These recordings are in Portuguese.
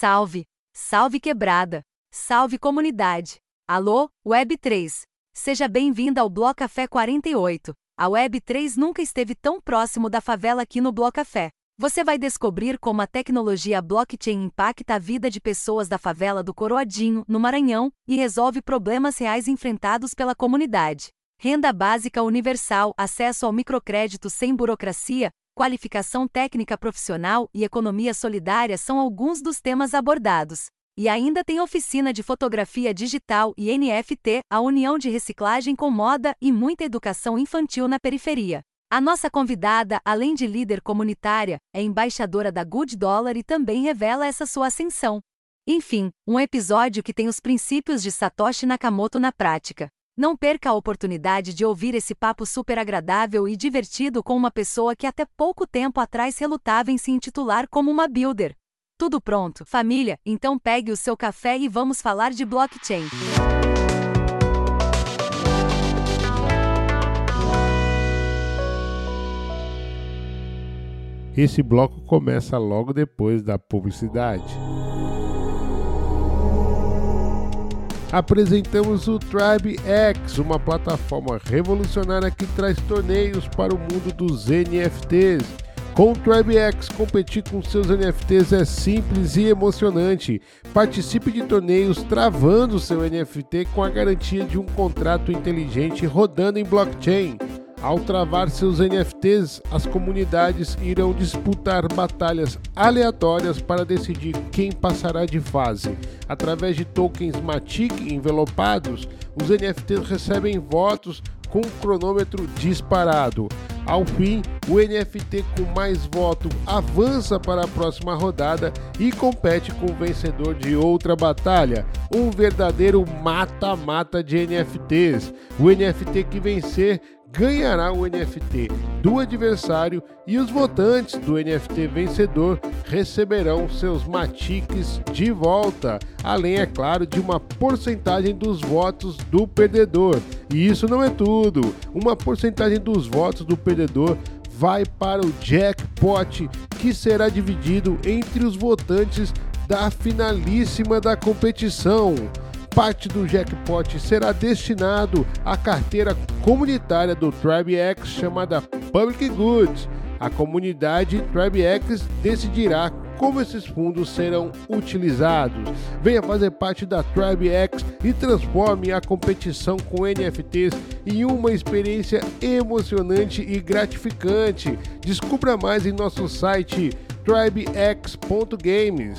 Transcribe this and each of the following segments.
Salve! Salve quebrada! Salve comunidade! Alô, Web3! Seja bem-vinda ao Bloco Café 48. A Web3 nunca esteve tão próximo da favela aqui no Bloco Café. Você vai descobrir como a tecnologia blockchain impacta a vida de pessoas da favela do Coroadinho, no Maranhão, e resolve problemas reais enfrentados pela comunidade. Renda básica universal, acesso ao microcrédito sem burocracia, qualificação técnica profissional e economia solidária são alguns dos temas abordados. E ainda tem oficina de fotografia digital e NFT, a união de reciclagem com moda e muita educação infantil na periferia. A nossa convidada, além de líder comunitária, é embaixadora da Good Dollar e também revela essa sua ascensão. Enfim, um episódio que tem os princípios de Satoshi Nakamoto na prática. Não perca a oportunidade de ouvir esse papo super agradável e divertido com uma pessoa que até pouco tempo atrás relutava em se intitular como uma builder. Tudo pronto, família? Então pegue o seu café e vamos falar de blockchain. Esse bloco começa logo depois da publicidade. Apresentamos o Tribe X, uma plataforma revolucionária que traz torneios para o mundo dos NFTs. Com o Tribe X, competir com seus NFTs é simples e emocionante. Participe de torneios travando seu NFT com a garantia de um contrato inteligente rodando em blockchain. Ao travar seus NFTs, as comunidades irão disputar batalhas aleatórias para decidir quem passará de fase. Através de tokens Matic envelopados, os NFTs recebem votos com cronômetro disparado. Ao fim, o NFT com mais voto avança para a próxima rodada e compete com o vencedor de outra batalha, um verdadeiro mata-mata de NFTs. O NFT que vencer ganhará o NFT do adversário e os votantes do NFT vencedor receberão seus matiques de volta, além, é claro, de uma porcentagem dos votos do perdedor. E isso não é tudo, uma porcentagem dos votos do perdedor vai para o jackpot que será dividido entre os votantes da finalíssima da competição parte do jackpot será destinado à carteira comunitária do TribeX chamada Public Goods. A comunidade TribeX decidirá como esses fundos serão utilizados. Venha fazer parte da TribeX e transforme a competição com NFTs em uma experiência emocionante e gratificante. Descubra mais em nosso site tribex.games.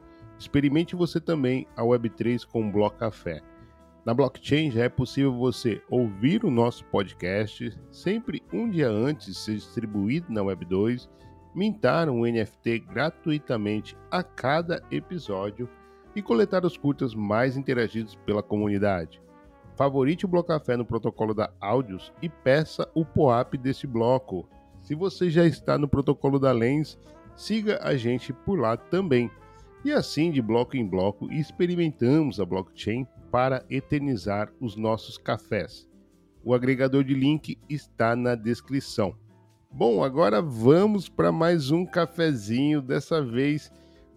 Experimente você também a Web3 com o Bloco Café. Na blockchain já é possível você ouvir o nosso podcast sempre um dia antes de ser distribuído na Web2, mintar um NFT gratuitamente a cada episódio e coletar os curtas mais interagidos pela comunidade. Favorite o Bloco Café no protocolo da Áudios e peça o POAP desse bloco. Se você já está no protocolo da Lens, siga a gente por lá também. E assim, de bloco em bloco, experimentamos a blockchain para eternizar os nossos cafés. O agregador de link está na descrição. Bom, agora vamos para mais um cafezinho, dessa vez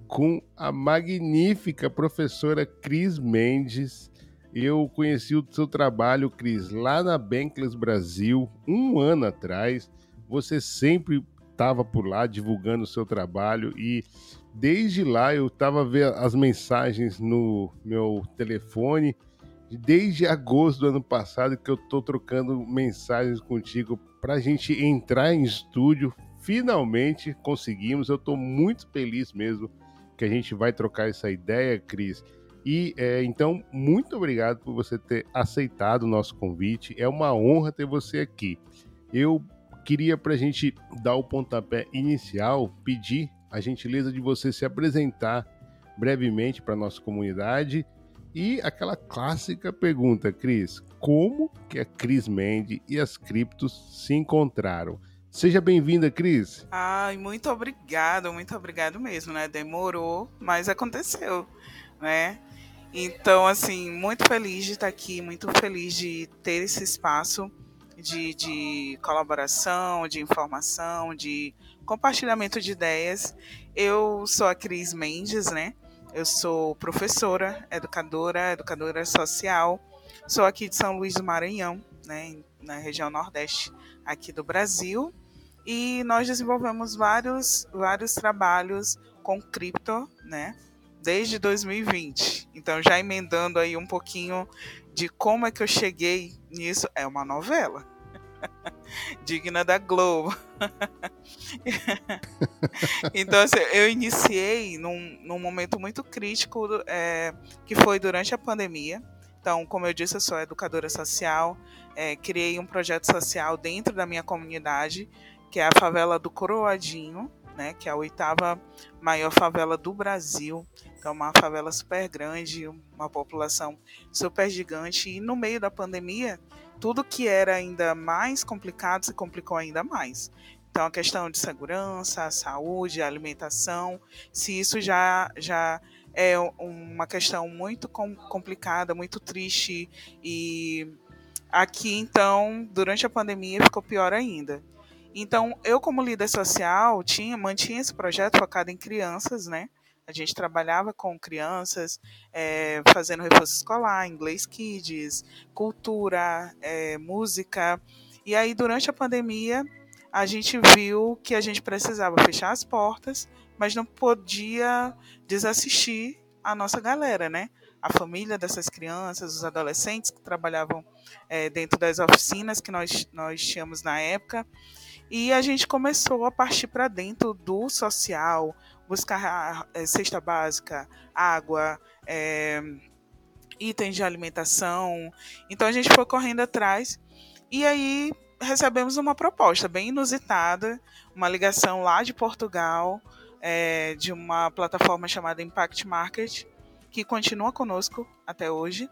com a magnífica professora Cris Mendes. Eu conheci o seu trabalho, Cris, lá na Bankless Brasil, um ano atrás. Você sempre estava por lá divulgando o seu trabalho e desde lá eu estava vendo as mensagens no meu telefone. Desde agosto do ano passado que eu estou trocando mensagens contigo para a gente entrar em estúdio. Finalmente conseguimos. Eu estou muito feliz mesmo que a gente vai trocar essa ideia, Cris. E é, então, muito obrigado por você ter aceitado o nosso convite. É uma honra ter você aqui. Eu queria, para a gente dar o pontapé inicial, pedir a gentileza de você se apresentar brevemente para nossa comunidade. E aquela clássica pergunta, Cris: como que a Cris Mende e as criptos se encontraram? Seja bem-vinda, Cris. Ai, muito obrigado, muito obrigado mesmo, né? Demorou, mas aconteceu, né? Então, assim, muito feliz de estar aqui, muito feliz de ter esse espaço de, de colaboração, de informação, de compartilhamento de ideias. Eu sou a Cris Mendes, né? Eu sou professora, educadora, educadora social. Sou aqui de São Luís do Maranhão, né, na região nordeste aqui do Brasil. E nós desenvolvemos vários, vários trabalhos com cripto, né? Desde 2020. Então, já emendando aí um pouquinho de como é que eu cheguei nisso, é uma novela. Digna da Globo. então, assim, eu iniciei num, num momento muito crítico, é, que foi durante a pandemia. Então, como eu disse, eu sou educadora social, é, criei um projeto social dentro da minha comunidade, que é a favela do Coroadinho, né, que é a oitava maior favela do Brasil. Então, uma favela super grande, uma população super gigante. E no meio da pandemia, tudo que era ainda mais complicado se complicou ainda mais. Então, a questão de segurança, saúde, alimentação, se isso já, já é uma questão muito complicada, muito triste, e aqui, então, durante a pandemia, ficou pior ainda. Então, eu como líder social tinha mantinha esse projeto focado em crianças, né? A gente trabalhava com crianças, é, fazendo reforço escolar, inglês kids, cultura, é, música. E aí, durante a pandemia, a gente viu que a gente precisava fechar as portas, mas não podia desassistir a nossa galera, né? A família dessas crianças, os adolescentes que trabalhavam é, dentro das oficinas que nós, nós tínhamos na época. E a gente começou a partir para dentro do social, buscar é, cesta básica, água, é, itens de alimentação. Então a gente foi correndo atrás e aí recebemos uma proposta bem inusitada, uma ligação lá de Portugal, é, de uma plataforma chamada Impact Market, que continua conosco até hoje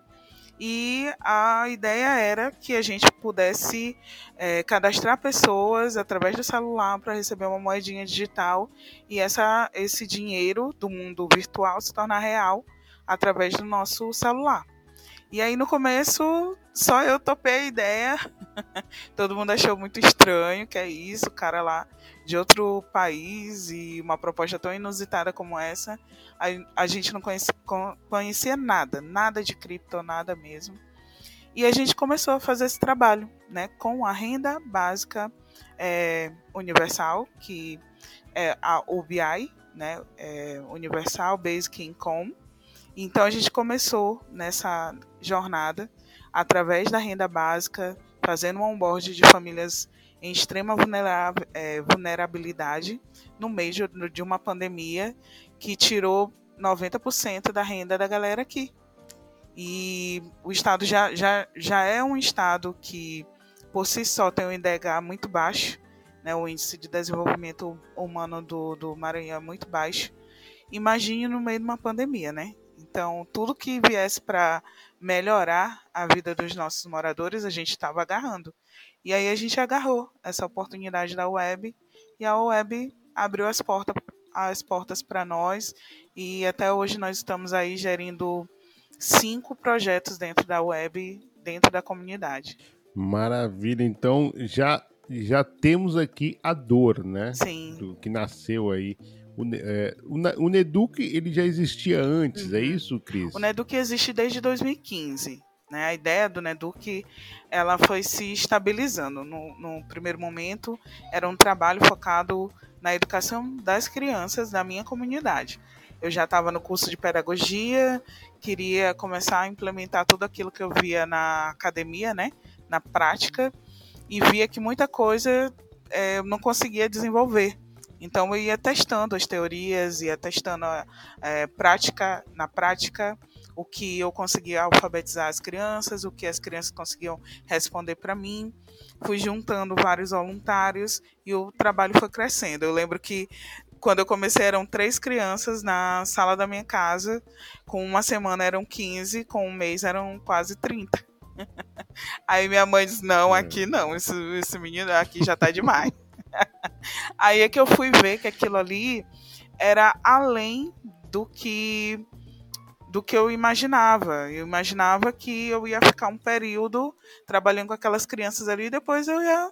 e a ideia era que a gente pudesse é, cadastrar pessoas através do celular para receber uma moedinha digital e essa, esse dinheiro do mundo virtual se tornar real através do nosso celular. E aí no começo só eu topei a ideia, todo mundo achou muito estranho, que é isso, cara lá de outro país e uma proposta tão inusitada como essa, a, a gente não conhecia, conhecia nada, nada de cripto, nada mesmo. E a gente começou a fazer esse trabalho, né, com a renda básica é, universal, que é a UBI, né, é Universal Basic Income, então a gente começou nessa jornada através da renda básica, fazendo um onboard de famílias em extrema é, vulnerabilidade no meio de uma pandemia que tirou 90% da renda da galera aqui. E o estado já, já, já é um estado que, por si só, tem um IDH muito baixo, né, o índice de desenvolvimento humano do, do Maranhão é muito baixo. Imagine no meio de uma pandemia, né? Então, tudo que viesse para melhorar a vida dos nossos moradores, a gente estava agarrando. E aí a gente agarrou essa oportunidade da web e a web abriu as portas as portas para nós e até hoje nós estamos aí gerindo cinco projetos dentro da web, dentro da comunidade. Maravilha, então já já temos aqui a dor, né? Sim. Do que nasceu aí o, é, o, o Neduc ele já existia antes, é uhum. é isso, Cris? O Neduc existe desde 2015. Né? A ideia do Neduc ela foi se estabilizando. No, no primeiro momento, era um trabalho focado na educação das crianças da minha comunidade. Eu já estava no curso de pedagogia, queria começar a implementar tudo aquilo que eu via na academia, né? na prática, e via que muita coisa é, eu não conseguia desenvolver então eu ia testando as teorias, ia testando é, prática na prática o que eu conseguia alfabetizar as crianças, o que as crianças conseguiam responder para mim. Fui juntando vários voluntários e o trabalho foi crescendo. Eu lembro que quando eu comecei eram três crianças na sala da minha casa, com uma semana eram 15, com um mês eram quase 30. Aí minha mãe disse: Não, hum. aqui não, esse, esse menino aqui já tá demais. Aí é que eu fui ver que aquilo ali era além do que do que eu imaginava. Eu imaginava que eu ia ficar um período trabalhando com aquelas crianças ali e depois eu ia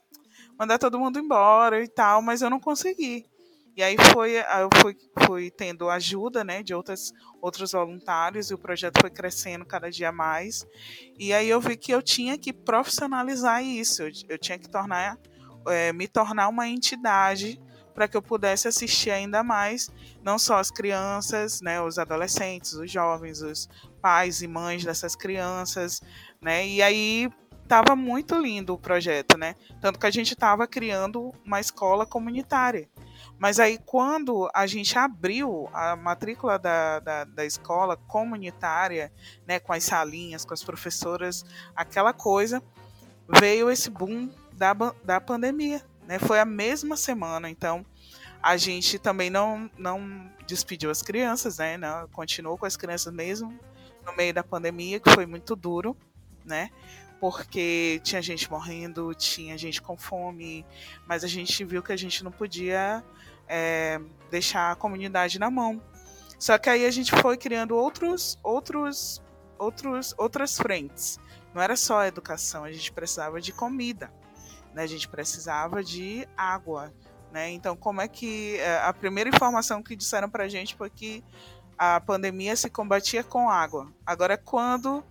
mandar todo mundo embora e tal, mas eu não consegui. E aí foi, eu fui, fui tendo ajuda né, de outras, outros voluntários e o projeto foi crescendo cada dia mais. E aí eu vi que eu tinha que profissionalizar isso, eu, eu tinha que tornar, é, me tornar uma entidade para que eu pudesse assistir ainda mais, não só as crianças, né, os adolescentes, os jovens, os pais e mães dessas crianças, né? E aí estava muito lindo o projeto, né? Tanto que a gente estava criando uma escola comunitária. Mas aí, quando a gente abriu a matrícula da, da, da, escola comunitária, né, com as salinhas, com as professoras, aquela coisa, veio esse boom da, da pandemia. Né? Foi a mesma semana, então a gente também não, não despediu as crianças, né? Não, continuou com as crianças mesmo no meio da pandemia, que foi muito duro, né? Porque tinha gente morrendo, tinha gente com fome, mas a gente viu que a gente não podia é, deixar a comunidade na mão. Só que aí a gente foi criando outros, outros, outros, outras frentes. Não era só educação, a gente precisava de comida, né? A gente precisava de água, né? Então, como é que é, a primeira informação que disseram para a gente foi que a pandemia se combatia com água. Agora, quando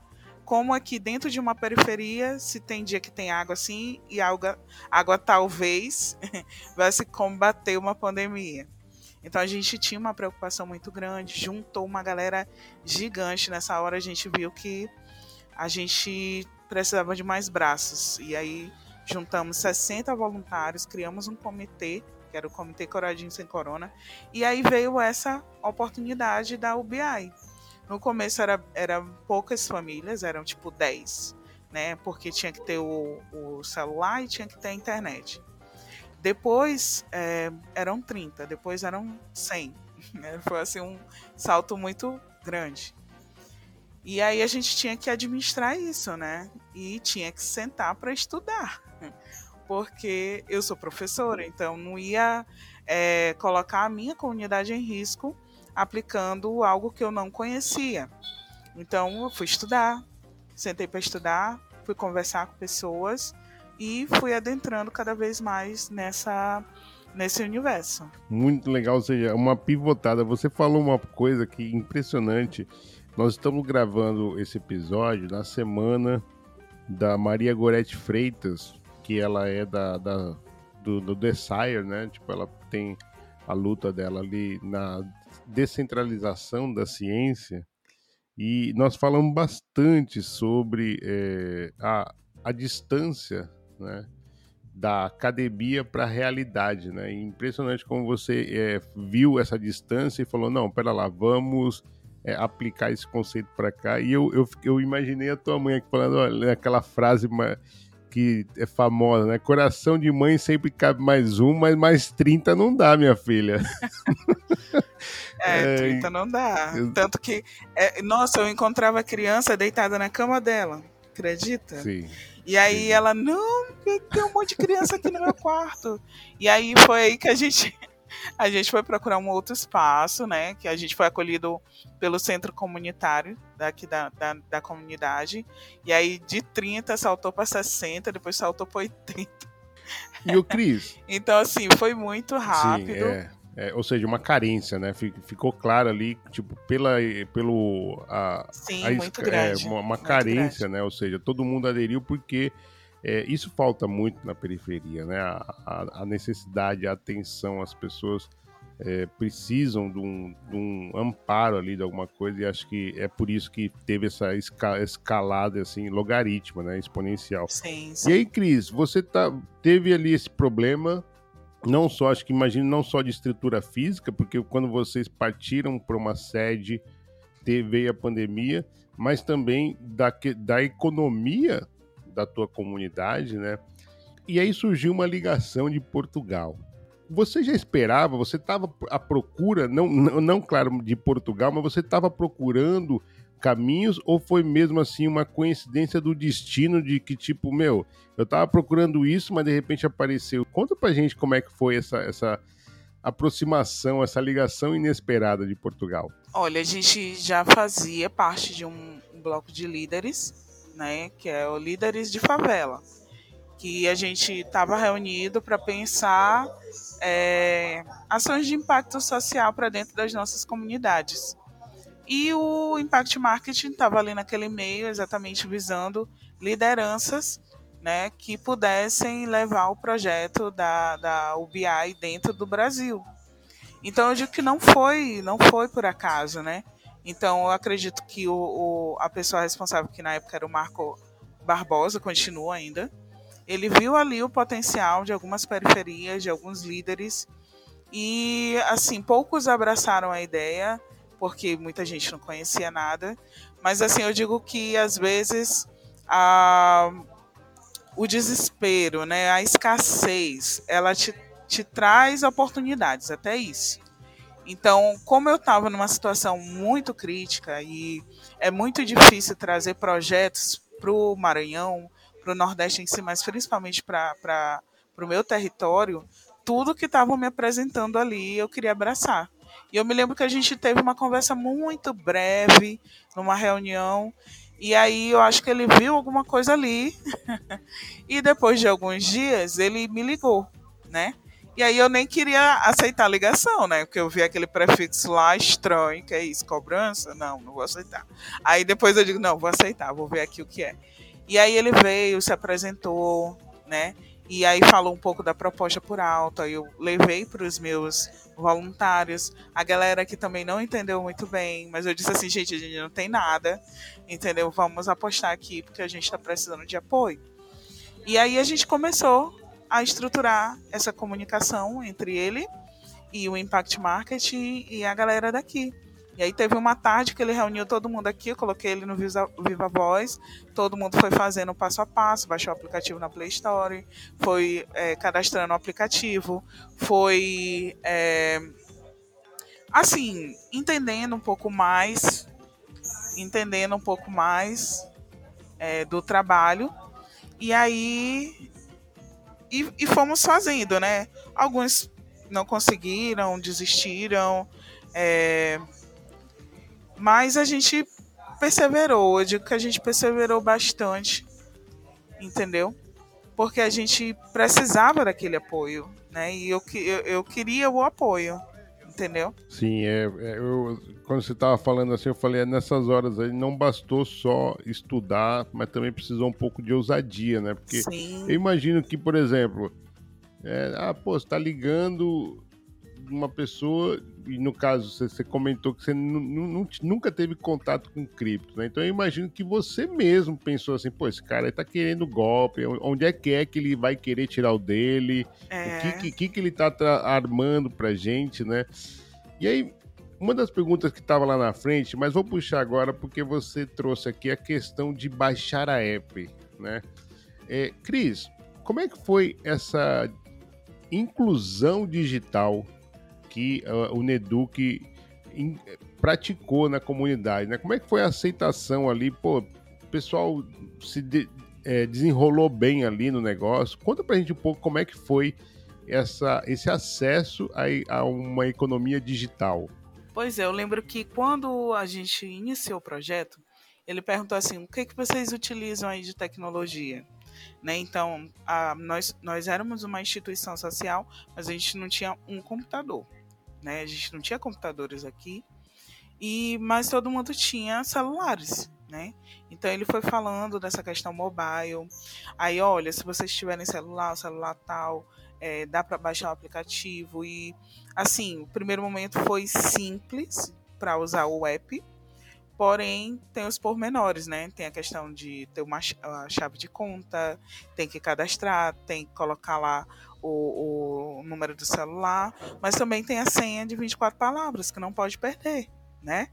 como aqui dentro de uma periferia, se tem dia que tem água assim, e água, água talvez vai se combater uma pandemia. Então a gente tinha uma preocupação muito grande, juntou uma galera gigante. Nessa hora a gente viu que a gente precisava de mais braços. E aí juntamos 60 voluntários, criamos um comitê, que era o Comitê Coradinho Sem Corona, e aí veio essa oportunidade da UBI. No começo era, era poucas famílias, eram tipo 10, né? Porque tinha que ter o, o celular e tinha que ter a internet. Depois é, eram 30, depois eram 100. Né? Foi assim um salto muito grande. E aí a gente tinha que administrar isso, né? E tinha que sentar para estudar. Porque eu sou professora, então não ia é, colocar a minha comunidade em risco aplicando algo que eu não conhecia. Então eu fui estudar, sentei para estudar, fui conversar com pessoas e fui adentrando cada vez mais nessa nesse universo. Muito legal, ou seja, uma pivotada. Você falou uma coisa que impressionante. Nós estamos gravando esse episódio na semana da Maria Gorete Freitas, que ela é da, da do, do Desire, né? Tipo, ela tem a luta dela ali na descentralização da ciência e nós falamos bastante sobre é, a, a distância né, da academia para a realidade. Né? Impressionante como você é, viu essa distância e falou: não, pera lá, vamos é, aplicar esse conceito para cá. E eu, eu, eu imaginei a tua mãe aqui falando olha, aquela frase que é famosa, né? Coração de mãe sempre cabe mais um, mas mais 30 não dá, minha filha. É, 30 é, não dá. Eu... Tanto que, é, nossa, eu encontrava a criança deitada na cama dela, acredita? Sim. E aí Sim. ela, não, tem um monte de criança aqui no meu quarto. E aí foi aí que a gente a gente foi procurar um outro espaço, né? Que a gente foi acolhido pelo centro comunitário daqui da, da, da comunidade. E aí de 30 saltou para 60, depois saltou para 80. E o Cris? então, assim, foi muito rápido. Sim, é. É, ou seja, uma carência, né? Ficou claro ali, tipo, pela, pelo... A, Sim, a, muito grande. É, uma, uma carência, grande. né? Ou seja, todo mundo aderiu porque é, isso falta muito na periferia, né? A, a, a necessidade, a atenção, as pessoas é, precisam de um, de um, amparo ali de alguma coisa e acho que é por isso que teve essa escalada assim logarítmica, né, exponencial. Sim, sim. E aí, Cris, você tá, teve ali esse problema, não só acho que imagino não só de estrutura física, porque quando vocês partiram para uma sede veio a pandemia, mas também da, da economia da tua comunidade, né? E aí surgiu uma ligação de Portugal. você já esperava, você estava à procura, não, não, não, claro, de Portugal, mas você estava procurando caminhos ou foi mesmo assim uma coincidência do destino de que, tipo, meu, eu estava procurando isso, mas de repente apareceu. Conta pra gente como é que foi essa, essa aproximação, essa ligação inesperada de Portugal. Olha, a gente já fazia parte de um bloco de líderes, né, que é o Líderes de Favela que a gente estava reunido para pensar é, ações de impacto social para dentro das nossas comunidades. E o Impact Marketing estava ali naquele meio, exatamente visando lideranças né, que pudessem levar o projeto da, da UBI dentro do Brasil. Então eu digo que não foi, não foi por acaso, né? Então eu acredito que o, o, a pessoa responsável, que na época era o Marco Barbosa, continua ainda, ele viu ali o potencial de algumas periferias, de alguns líderes, e assim, poucos abraçaram a ideia, porque muita gente não conhecia nada, mas assim, eu digo que às vezes a, o desespero, né, a escassez, ela te, te traz oportunidades, até isso. Então, como eu estava numa situação muito crítica e é muito difícil trazer projetos para o Maranhão, para o Nordeste em si, mas principalmente para o meu território, tudo que estavam me apresentando ali eu queria abraçar. E eu me lembro que a gente teve uma conversa muito breve, numa reunião, e aí eu acho que ele viu alguma coisa ali, e depois de alguns dias ele me ligou, né? E aí eu nem queria aceitar a ligação, né? Porque eu vi aquele prefixo lá estranho, que é isso, cobrança? Não, não vou aceitar. Aí depois eu digo, não, vou aceitar, vou ver aqui o que é. E aí ele veio, se apresentou, né? E aí falou um pouco da proposta por alto. Aí eu levei para os meus voluntários. A galera que também não entendeu muito bem, mas eu disse assim, gente, a gente não tem nada, entendeu? Vamos apostar aqui porque a gente está precisando de apoio. E aí a gente começou a estruturar essa comunicação entre ele e o Impact Marketing e a galera daqui. E aí teve uma tarde que ele reuniu todo mundo aqui, eu coloquei ele no Viva Voz, todo mundo foi fazendo passo a passo, baixou o aplicativo na Play Store, foi é, cadastrando o aplicativo, foi é, assim, entendendo um pouco mais, entendendo um pouco mais é, do trabalho. E aí e, e, fomos fazendo, né? Alguns não conseguiram, desistiram. É, mas a gente perseverou, eu digo que a gente perseverou bastante, entendeu? Porque a gente precisava daquele apoio, né? E eu, eu, eu queria o apoio, entendeu? Sim, é, é eu, quando você estava falando assim, eu falei, é, nessas horas aí não bastou só estudar, mas também precisou um pouco de ousadia, né? Porque Sim. eu imagino que, por exemplo, é, ah, pô, você tá ligando uma pessoa, e no caso você, você comentou que você nunca teve contato com cripto, né? Então eu imagino que você mesmo pensou assim, pô, esse cara tá querendo golpe, onde é que é que ele vai querer tirar o dele, é. o que, que, que ele tá armando pra gente, né? E aí, uma das perguntas que estava lá na frente, mas vou puxar agora porque você trouxe aqui a questão de baixar a app, né? É, Cris, como é que foi essa inclusão digital que uh, o Neduc in, praticou na comunidade, né? Como é que foi a aceitação ali? Pô, o pessoal se de, é, desenrolou bem ali no negócio. Conta pra gente um pouco como é que foi essa, esse acesso a, a uma economia digital. Pois é, eu lembro que quando a gente iniciou o projeto, ele perguntou assim: o que, que vocês utilizam aí de tecnologia? Né? Então, a, nós, nós éramos uma instituição social, mas a gente não tinha um computador né? A gente não tinha computadores aqui, e mas todo mundo tinha celulares, né? Então ele foi falando dessa questão mobile. Aí, olha, se vocês tiverem celular, celular tal, é, dá para baixar o aplicativo e assim, o primeiro momento foi simples para usar o app, porém tem os pormenores, né? Tem a questão de ter uma chave de conta, tem que cadastrar, tem que colocar lá o, o número do celular, mas também tem a senha de 24 palavras que não pode perder, né?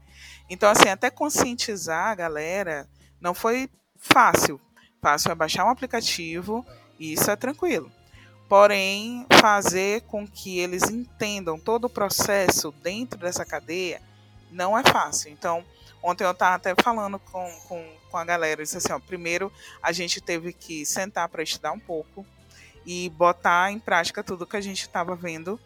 Então, assim, até conscientizar a galera não foi fácil. Fácil é baixar um aplicativo e isso é tranquilo. porém fazer com que eles entendam todo o processo dentro dessa cadeia não é fácil. Então, ontem eu estava até falando com, com, com a galera, disse assim, ó, primeiro a gente teve que sentar para estudar um pouco e botar em prática tudo que a gente estava vendo.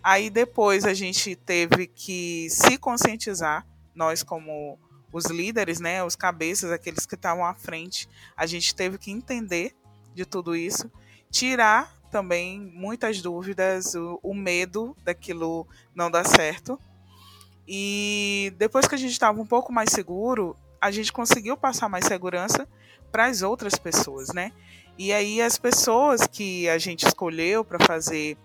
Aí depois a gente teve que se conscientizar, nós como os líderes, né, os cabeças, aqueles que estavam à frente, a gente teve que entender de tudo isso, tirar também muitas dúvidas, o, o medo daquilo não dar certo. E depois que a gente estava um pouco mais seguro, a gente conseguiu passar mais segurança para as outras pessoas, né? E aí as pessoas que a gente escolheu para fazer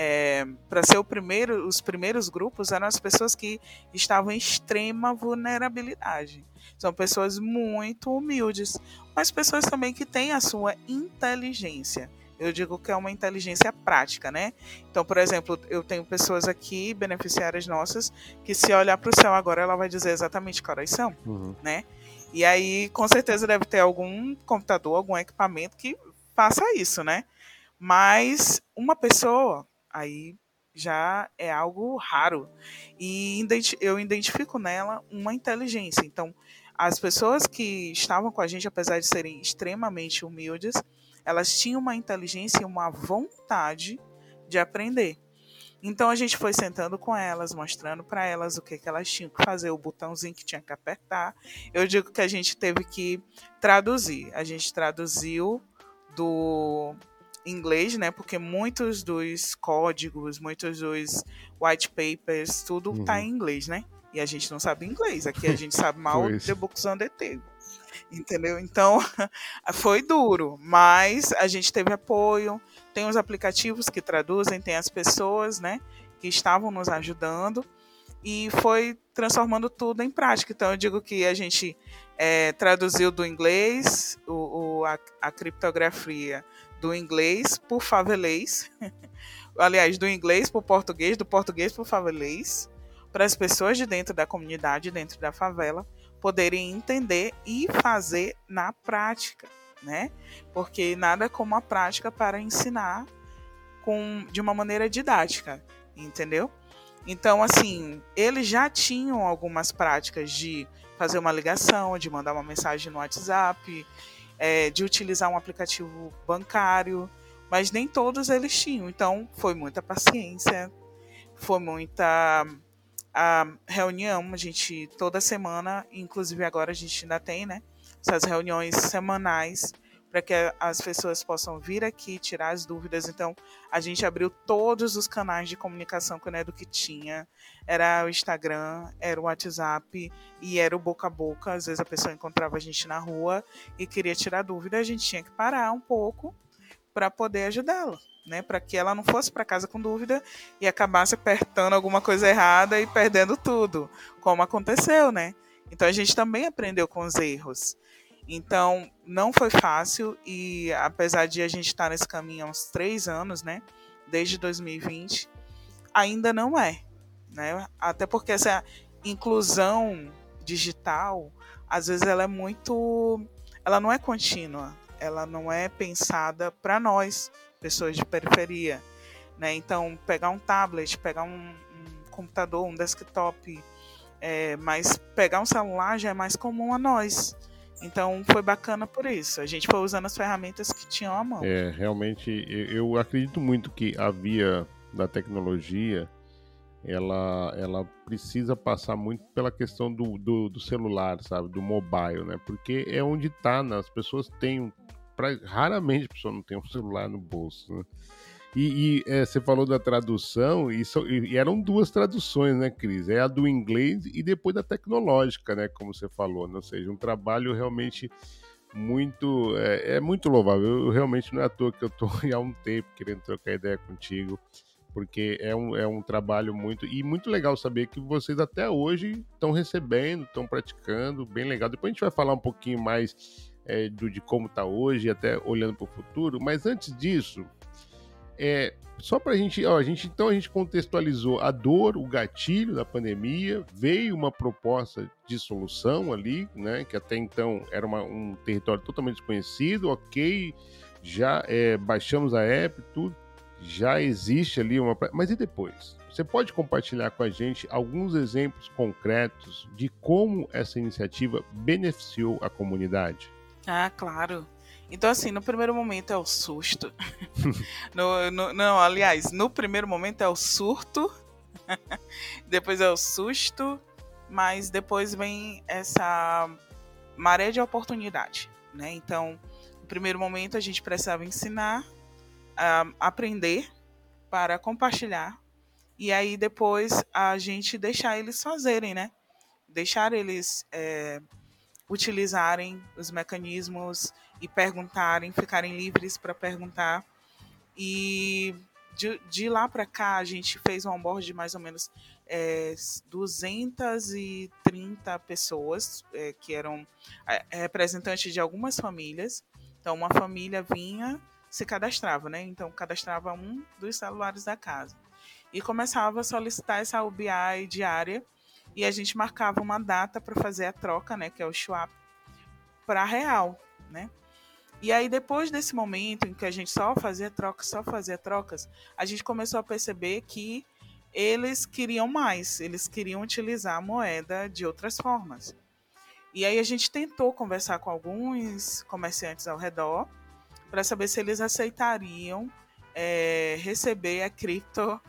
é, para ser o primeiro, os primeiros grupos eram as pessoas que estavam em extrema vulnerabilidade. São pessoas muito humildes, mas pessoas também que têm a sua inteligência. Eu digo que é uma inteligência prática, né? Então, por exemplo, eu tenho pessoas aqui, beneficiárias nossas, que se olhar para o céu agora, ela vai dizer exatamente que horas são, uhum. né? E aí, com certeza, deve ter algum computador, algum equipamento que faça isso, né? Mas uma pessoa aí já é algo raro. E eu identifico nela uma inteligência. Então, as pessoas que estavam com a gente, apesar de serem extremamente humildes, elas tinham uma inteligência e uma vontade de aprender. Então a gente foi sentando com elas, mostrando para elas o que, que elas tinham que fazer, o botãozinho que tinha que apertar. Eu digo que a gente teve que traduzir. A gente traduziu do inglês, né? Porque muitos dos códigos, muitos dos white papers, tudo tá uhum. tá em inglês, né? E a gente não sabe inglês. Aqui a gente sabe mal The Books on the Table. Entendeu? Então, foi duro, mas a gente teve apoio. Tem os aplicativos que traduzem, tem as pessoas, né? Que estavam nos ajudando e foi transformando tudo em prática. Então, eu digo que a gente é, traduziu do inglês o, o a, a criptografia do inglês por favelês, aliás, do inglês para o português, do português para o favelês, para as pessoas de dentro da comunidade, dentro da favela, poderem entender e fazer na prática, né? Porque nada como a prática para ensinar com, de uma maneira didática, entendeu? Então, assim, eles já tinham algumas práticas de fazer uma ligação, de mandar uma mensagem no WhatsApp, é, de utilizar um aplicativo bancário, mas nem todos eles tinham. Então, foi muita paciência, foi muita a reunião, a gente toda semana, inclusive agora a gente ainda tem, né? Essas reuniões semanais para que as pessoas possam vir aqui tirar as dúvidas. Então, a gente abriu todos os canais de comunicação que do que tinha. Era o Instagram, era o WhatsApp e era o boca a boca. Às vezes a pessoa encontrava a gente na rua e queria tirar dúvida, a gente tinha que parar um pouco para poder ajudá-la. Né, para que ela não fosse para casa com dúvida e acabasse apertando alguma coisa errada e perdendo tudo, como aconteceu, né? Então a gente também aprendeu com os erros. Então, não foi fácil e apesar de a gente estar nesse caminho há uns três anos, né? Desde 2020, ainda não é, né? Até porque essa inclusão digital, às vezes ela é muito, ela não é contínua, ela não é pensada para nós, pessoas de periferia, né? Então, pegar um tablet, pegar um, um computador, um desktop, é, mas pegar um celular já é mais comum a nós. Então foi bacana por isso. A gente foi usando as ferramentas que tinham à mão. É, realmente eu acredito muito que a via da tecnologia ela, ela precisa passar muito pela questão do, do, do celular, sabe? Do mobile, né? Porque é onde está, né? As pessoas têm. Pra, raramente a pessoa não tem um celular no bolso, né? E, e é, você falou da tradução, e, so, e, eram duas traduções, né, Cris? É a do inglês e depois da tecnológica, né? Como você falou, né? ou seja, um trabalho realmente muito é, é, muito louvável. Eu realmente não é à toa que eu estou há um tempo querendo trocar ideia contigo, porque é um, é um trabalho muito e muito legal saber que vocês até hoje estão recebendo, estão praticando, bem legal. Depois a gente vai falar um pouquinho mais é, do, de como está hoje, até olhando para o futuro. Mas antes disso, é, só para a gente, a gente, então a gente contextualizou a dor, o gatilho da pandemia, veio uma proposta de solução ali, né, que até então era uma, um território totalmente desconhecido, ok, já é, baixamos a app, tudo, já existe ali uma. Mas e depois? Você pode compartilhar com a gente alguns exemplos concretos de como essa iniciativa beneficiou a comunidade? Ah, claro. Então, assim, no primeiro momento é o susto. no, no, não, aliás, no primeiro momento é o surto, depois é o susto, mas depois vem essa maré de oportunidade, né? Então, no primeiro momento a gente precisava ensinar, uh, aprender para compartilhar e aí depois a gente deixar eles fazerem, né? Deixar eles é, utilizarem os mecanismos e perguntarem, ficarem livres para perguntar. E de, de lá para cá a gente fez um onboard de mais ou menos é, 230 pessoas é, que eram é, representantes de algumas famílias. Então uma família vinha, se cadastrava, né? Então cadastrava um dos celulares da casa e começava a solicitar essa UBI diária e a gente marcava uma data para fazer a troca, né, que é o swap, para real, né? E aí depois desse momento em que a gente só fazia trocas, só fazia trocas, a gente começou a perceber que eles queriam mais, eles queriam utilizar a moeda de outras formas. E aí a gente tentou conversar com alguns comerciantes ao redor para saber se eles aceitariam é, receber a cripto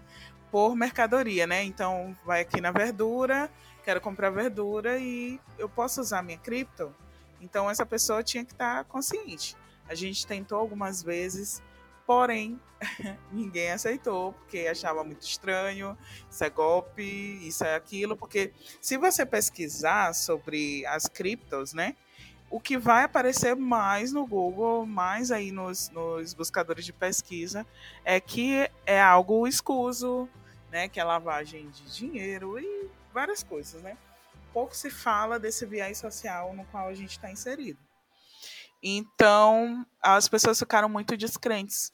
por mercadoria, né? Então, vai aqui na verdura, quero comprar verdura e eu posso usar minha cripto. Então, essa pessoa tinha que estar consciente. A gente tentou algumas vezes, porém, ninguém aceitou, porque achava muito estranho, isso é golpe, isso é aquilo, porque se você pesquisar sobre as criptos, né? O que vai aparecer mais no Google, mais aí nos, nos buscadores de pesquisa, é que é algo escuso, né, que é lavagem de dinheiro e várias coisas, né? Pouco se fala desse viés social no qual a gente está inserido. Então, as pessoas ficaram muito descrentes.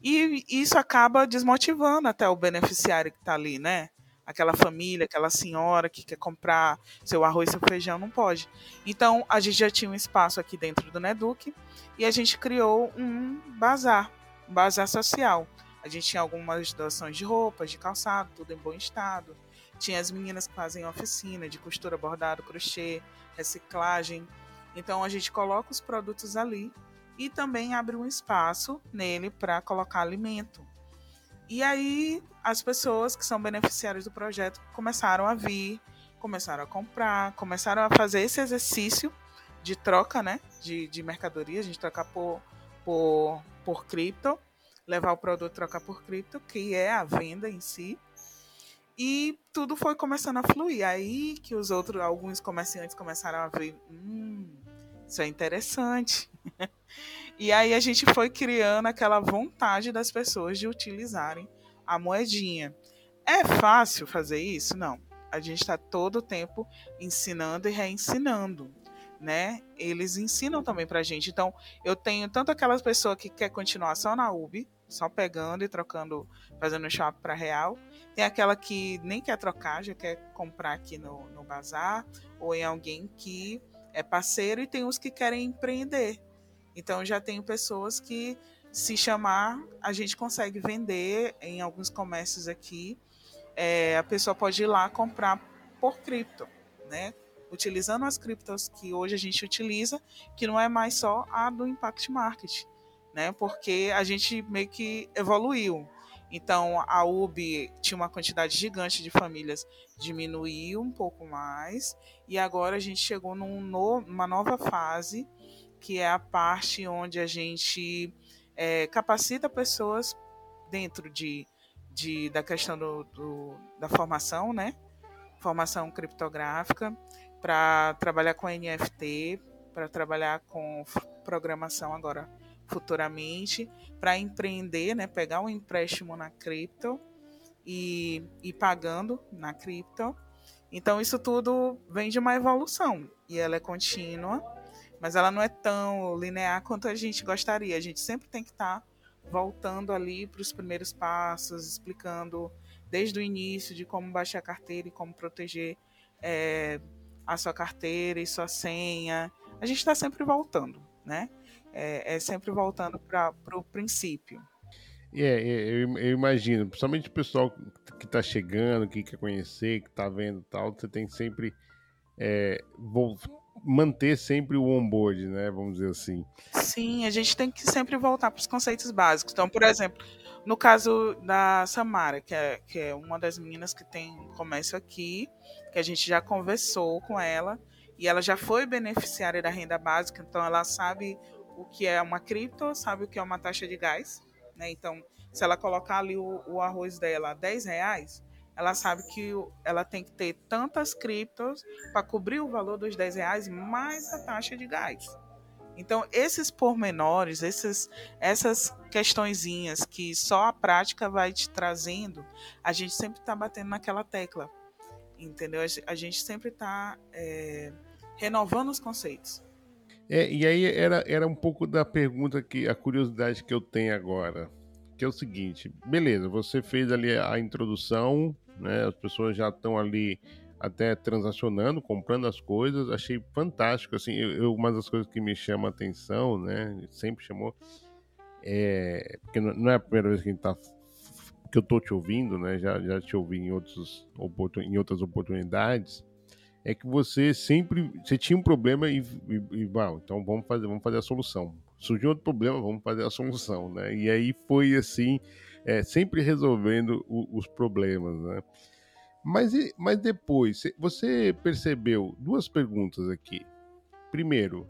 E isso acaba desmotivando até o beneficiário que está ali, né? Aquela família, aquela senhora que quer comprar seu arroz seu feijão, não pode. Então, a gente já tinha um espaço aqui dentro do Neduc e a gente criou um bazar, um bazar social a gente tinha algumas doações de roupas, de calçado, tudo em bom estado. Tinha as meninas que fazem oficina de costura, bordado, crochê, reciclagem. Então a gente coloca os produtos ali e também abre um espaço nele para colocar alimento. E aí as pessoas que são beneficiárias do projeto começaram a vir, começaram a comprar, começaram a fazer esse exercício de troca, né, de, de mercadoria, a gente trocar por, por, por cripto levar o produto trocar por cripto, que é a venda em si. E tudo foi começando a fluir. Aí que os outros, alguns comerciantes começaram a ver, hum, isso é interessante. e aí a gente foi criando aquela vontade das pessoas de utilizarem a moedinha. É fácil fazer isso? Não. A gente está todo o tempo ensinando e reensinando né? Eles ensinam também pra gente. Então, eu tenho tanto aquelas pessoas que quer continuar só na UB, só pegando e trocando, fazendo shop para real. Tem aquela que nem quer trocar, já quer comprar aqui no, no bazar, ou em alguém que é parceiro, e tem os que querem empreender. Então, já tenho pessoas que, se chamar, a gente consegue vender em alguns comércios aqui. É, a pessoa pode ir lá comprar por cripto, né? utilizando as criptos que hoje a gente utiliza, que não é mais só a do Impact Market, né? Porque a gente meio que evoluiu. Então a UB tinha uma quantidade gigante de famílias, diminuiu um pouco mais, e agora a gente chegou num no, numa nova fase, que é a parte onde a gente é, capacita pessoas dentro de, de da questão do, do, da formação, né? Formação criptográfica, para trabalhar com NFT, para trabalhar com programação agora futuramente, para empreender, né, pegar um empréstimo na cripto e ir pagando na cripto. Então isso tudo vem de uma evolução e ela é contínua, mas ela não é tão linear quanto a gente gostaria. A gente sempre tem que estar tá voltando ali para os primeiros passos, explicando desde o início de como baixar a carteira e como proteger é, a sua carteira e sua senha. A gente está sempre voltando, né? É, é sempre voltando para o princípio. É, é eu, eu, imagino, principalmente o pessoal que está chegando, que quer conhecer, que está vendo tal, você tem sempre é, manter sempre o onboard, né? Vamos dizer assim. Sim, a gente tem que sempre voltar para os conceitos básicos. Então, por exemplo, no caso da Samara, que é, que é uma das meninas que tem comércio aqui, que a gente já conversou com ela e ela já foi beneficiária da renda básica, então ela sabe o que é uma cripto, sabe o que é uma taxa de gás, né? Então, se ela colocar ali o, o arroz dela a 10 reais, ela sabe que ela tem que ter tantas criptos para cobrir o valor dos 10 reais mais a taxa de gás. Então, esses pormenores, esses, essas questõezinhas que só a prática vai te trazendo, a gente sempre está batendo naquela tecla, entendeu? A gente sempre está é, renovando os conceitos. É, e aí era, era um pouco da pergunta que a curiosidade que eu tenho agora, que é o seguinte, beleza, você fez ali a introdução, né? As pessoas já estão ali até transacionando, comprando as coisas. Achei fantástico, assim, eu, eu, uma das coisas que me chama a atenção, né, sempre chamou, é, porque não é a primeira vez que a gente tá que eu tô te ouvindo, né, já, já te ouvi em, outros, em outras oportunidades, é que você sempre, você tinha um problema e, e, e então vamos fazer, vamos fazer a solução. Surgiu outro problema, vamos fazer a solução, né, e aí foi assim, é, sempre resolvendo o, os problemas, né. Mas, mas depois, você percebeu duas perguntas aqui. Primeiro,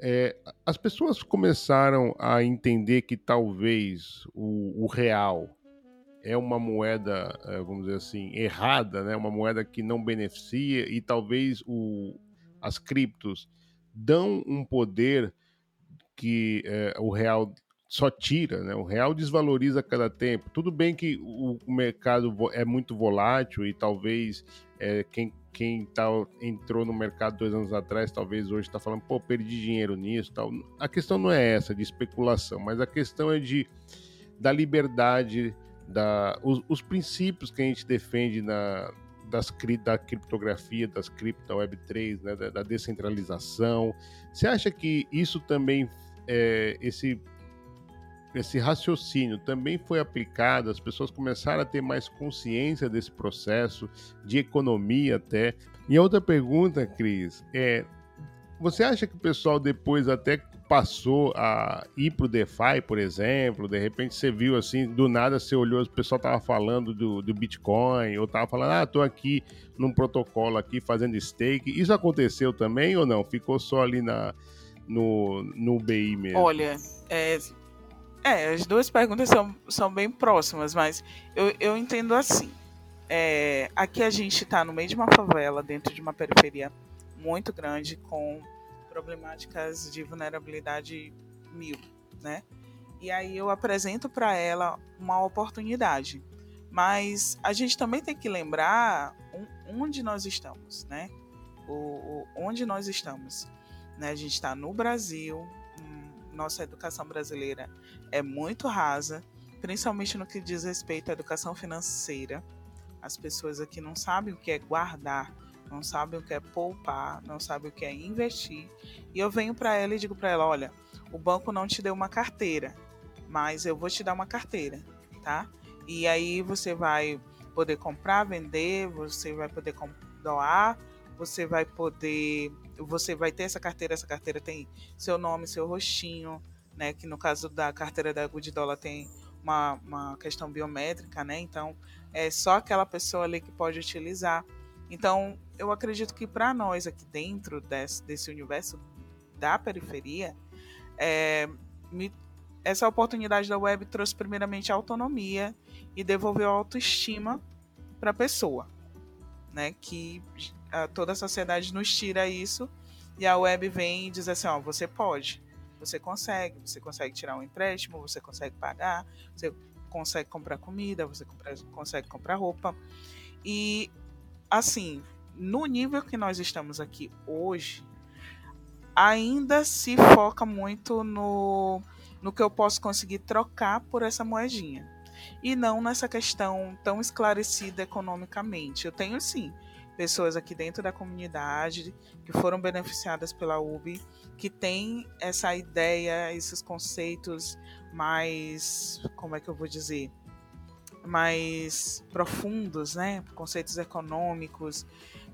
é, as pessoas começaram a entender que talvez o, o real é uma moeda, é, vamos dizer assim, errada, né? uma moeda que não beneficia, e talvez o, as criptos dão um poder que é, o real só tira, né? O real desvaloriza a cada tempo. Tudo bem que o mercado é muito volátil e talvez é, quem quem tá, entrou no mercado dois anos atrás, talvez hoje está falando, pô, perdi dinheiro nisso, tal. A questão não é essa de especulação, mas a questão é de da liberdade, da os, os princípios que a gente defende na das, da criptografia, das cripto Web3, né, da, da descentralização. Você acha que isso também, é, esse esse raciocínio também foi aplicado, as pessoas começaram a ter mais consciência desse processo, de economia até. E outra pergunta, Cris, é: você acha que o pessoal depois até passou a ir para o DeFi, por exemplo? De repente você viu assim, do nada você olhou, o pessoal estava falando do, do Bitcoin, ou estava falando, ah, estou aqui num protocolo aqui fazendo stake. Isso aconteceu também ou não? Ficou só ali na, no, no BI mesmo? Olha, é, é, as duas perguntas são, são bem próximas, mas eu, eu entendo assim. É, aqui a gente está no meio de uma favela, dentro de uma periferia muito grande, com problemáticas de vulnerabilidade mil, né? E aí eu apresento para ela uma oportunidade. Mas a gente também tem que lembrar onde nós estamos, né? O, onde nós estamos. Né? A gente está no Brasil, nossa educação brasileira é muito rasa, principalmente no que diz respeito à educação financeira. As pessoas aqui não sabem o que é guardar, não sabem o que é poupar, não sabem o que é investir. E eu venho para ela e digo para ela: olha, o banco não te deu uma carteira, mas eu vou te dar uma carteira, tá? E aí você vai poder comprar, vender, você vai poder doar, você vai poder você vai ter essa carteira, essa carteira tem seu nome, seu rostinho, né? Que no caso da carteira da Good Dollar tem uma, uma questão biométrica, né? Então é só aquela pessoa ali que pode utilizar. Então eu acredito que para nós aqui dentro desse, desse universo da periferia, é, me, essa oportunidade da web trouxe primeiramente autonomia e devolveu autoestima para a pessoa, né? Que a, toda a sociedade nos tira isso e a web vem e diz assim, ó, você pode, você consegue, você consegue tirar um empréstimo, você consegue pagar, você consegue comprar comida, você compra, consegue comprar roupa. E assim, no nível que nós estamos aqui hoje, ainda se foca muito no, no que eu posso conseguir trocar por essa moedinha. E não nessa questão tão esclarecida economicamente. Eu tenho sim pessoas aqui dentro da comunidade que foram beneficiadas pela UB, que têm essa ideia, esses conceitos mais, como é que eu vou dizer, mais profundos, né? Conceitos econômicos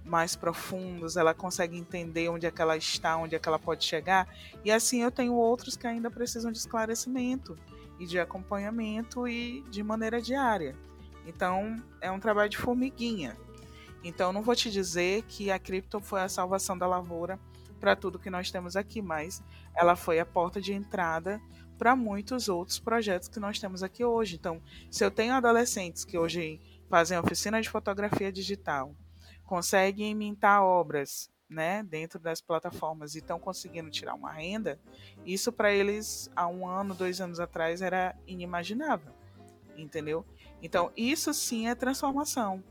mais profundos, ela consegue entender onde é que ela está, onde é que ela pode chegar. E assim eu tenho outros que ainda precisam de esclarecimento e de acompanhamento e de maneira diária. Então, é um trabalho de formiguinha. Então, não vou te dizer que a cripto foi a salvação da lavoura para tudo que nós temos aqui, mas ela foi a porta de entrada para muitos outros projetos que nós temos aqui hoje. Então, se eu tenho adolescentes que hoje fazem oficina de fotografia digital, conseguem mintar obras né, dentro das plataformas e estão conseguindo tirar uma renda, isso para eles há um ano, dois anos atrás era inimaginável, entendeu? Então isso sim é transformação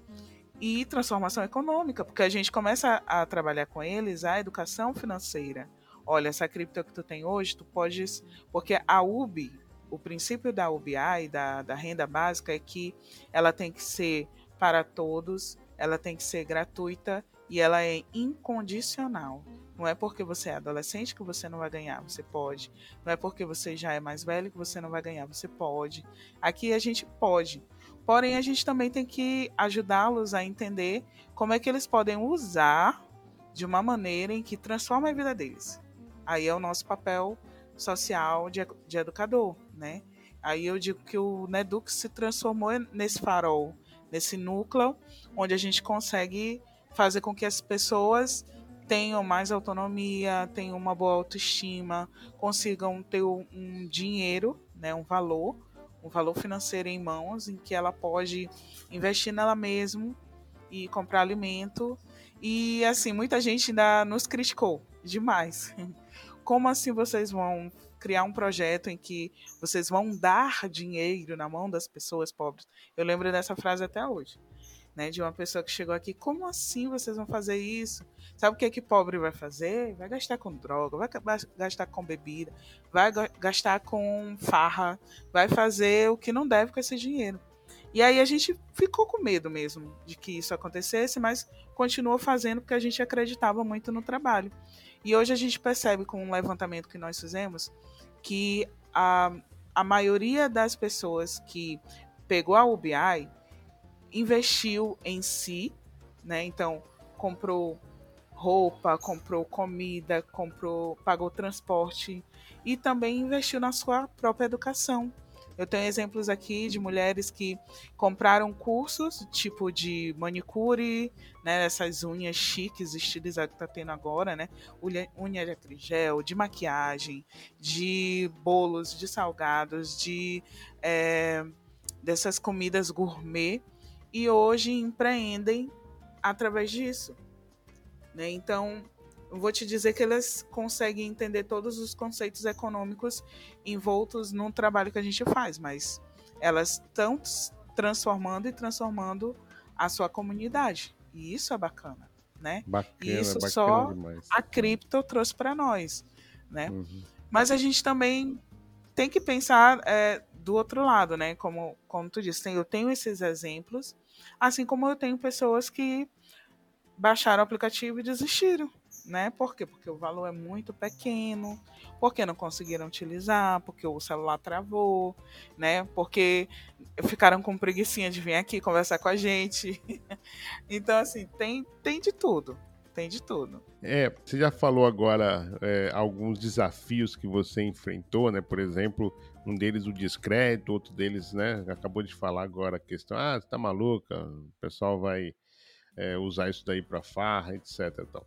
e transformação econômica, porque a gente começa a, a trabalhar com eles a educação financeira. Olha, essa cripto que tu tem hoje, tu podes, porque a UBI, o princípio da UBI, da, da renda básica, é que ela tem que ser para todos, ela tem que ser gratuita e ela é incondicional. Não é porque você é adolescente que você não vai ganhar, você pode. Não é porque você já é mais velho que você não vai ganhar, você pode. Aqui a gente pode. Porém, a gente também tem que ajudá-los a entender como é que eles podem usar de uma maneira em que transforma a vida deles. Aí é o nosso papel social de, de educador, né? Aí eu digo que o Nedux se transformou nesse farol, nesse núcleo onde a gente consegue fazer com que as pessoas tenham mais autonomia, tenham uma boa autoestima, consigam ter um dinheiro, né, um valor, um valor financeiro em mãos, em que ela pode investir nela mesma e comprar alimento. E assim, muita gente ainda nos criticou demais. Como assim vocês vão criar um projeto em que vocês vão dar dinheiro na mão das pessoas pobres? Eu lembro dessa frase até hoje né, de uma pessoa que chegou aqui, como assim vocês vão fazer isso? Sabe o que é que pobre vai fazer? Vai gastar com droga, vai gastar com bebida, vai gastar com farra, vai fazer o que não deve com esse dinheiro. E aí a gente ficou com medo mesmo de que isso acontecesse, mas continuou fazendo porque a gente acreditava muito no trabalho. E hoje a gente percebe com um levantamento que nós fizemos que a, a maioria das pessoas que pegou a UBI investiu em si, né? Então comprou roupa, comprou comida, comprou, pagou transporte e também investiu na sua própria educação. Eu tenho exemplos aqui de mulheres que compraram cursos, tipo de manicure, né, essas unhas chiques, estilizadas que tá tendo agora, né, unha de acrigel, de maquiagem, de bolos, de salgados, de é, dessas comidas gourmet e hoje empreendem através disso. Né? Então, vou te dizer que elas conseguem entender todos os conceitos econômicos envoltos no trabalho que a gente faz, mas elas estão transformando e transformando a sua comunidade. E isso é bacana, né? Bacana, e isso bacana só demais. a cripto trouxe para nós, né? Uhum. Mas a gente também tem que pensar é, do outro lado, né? Como, como tu disse, eu tenho esses exemplos, assim como eu tenho pessoas que baixaram o aplicativo e desistiram, né? Por quê? Porque o valor é muito pequeno, porque não conseguiram utilizar, porque o celular travou, né? Porque ficaram com preguiçinha de vir aqui conversar com a gente. então, assim, tem, tem de tudo. Tem de tudo. É, você já falou agora é, alguns desafios que você enfrentou, né? Por exemplo, um deles o discreto, outro deles, né? Acabou de falar agora a questão, ah, você tá maluca, o pessoal vai é, usar isso daí para farra, etc. Então.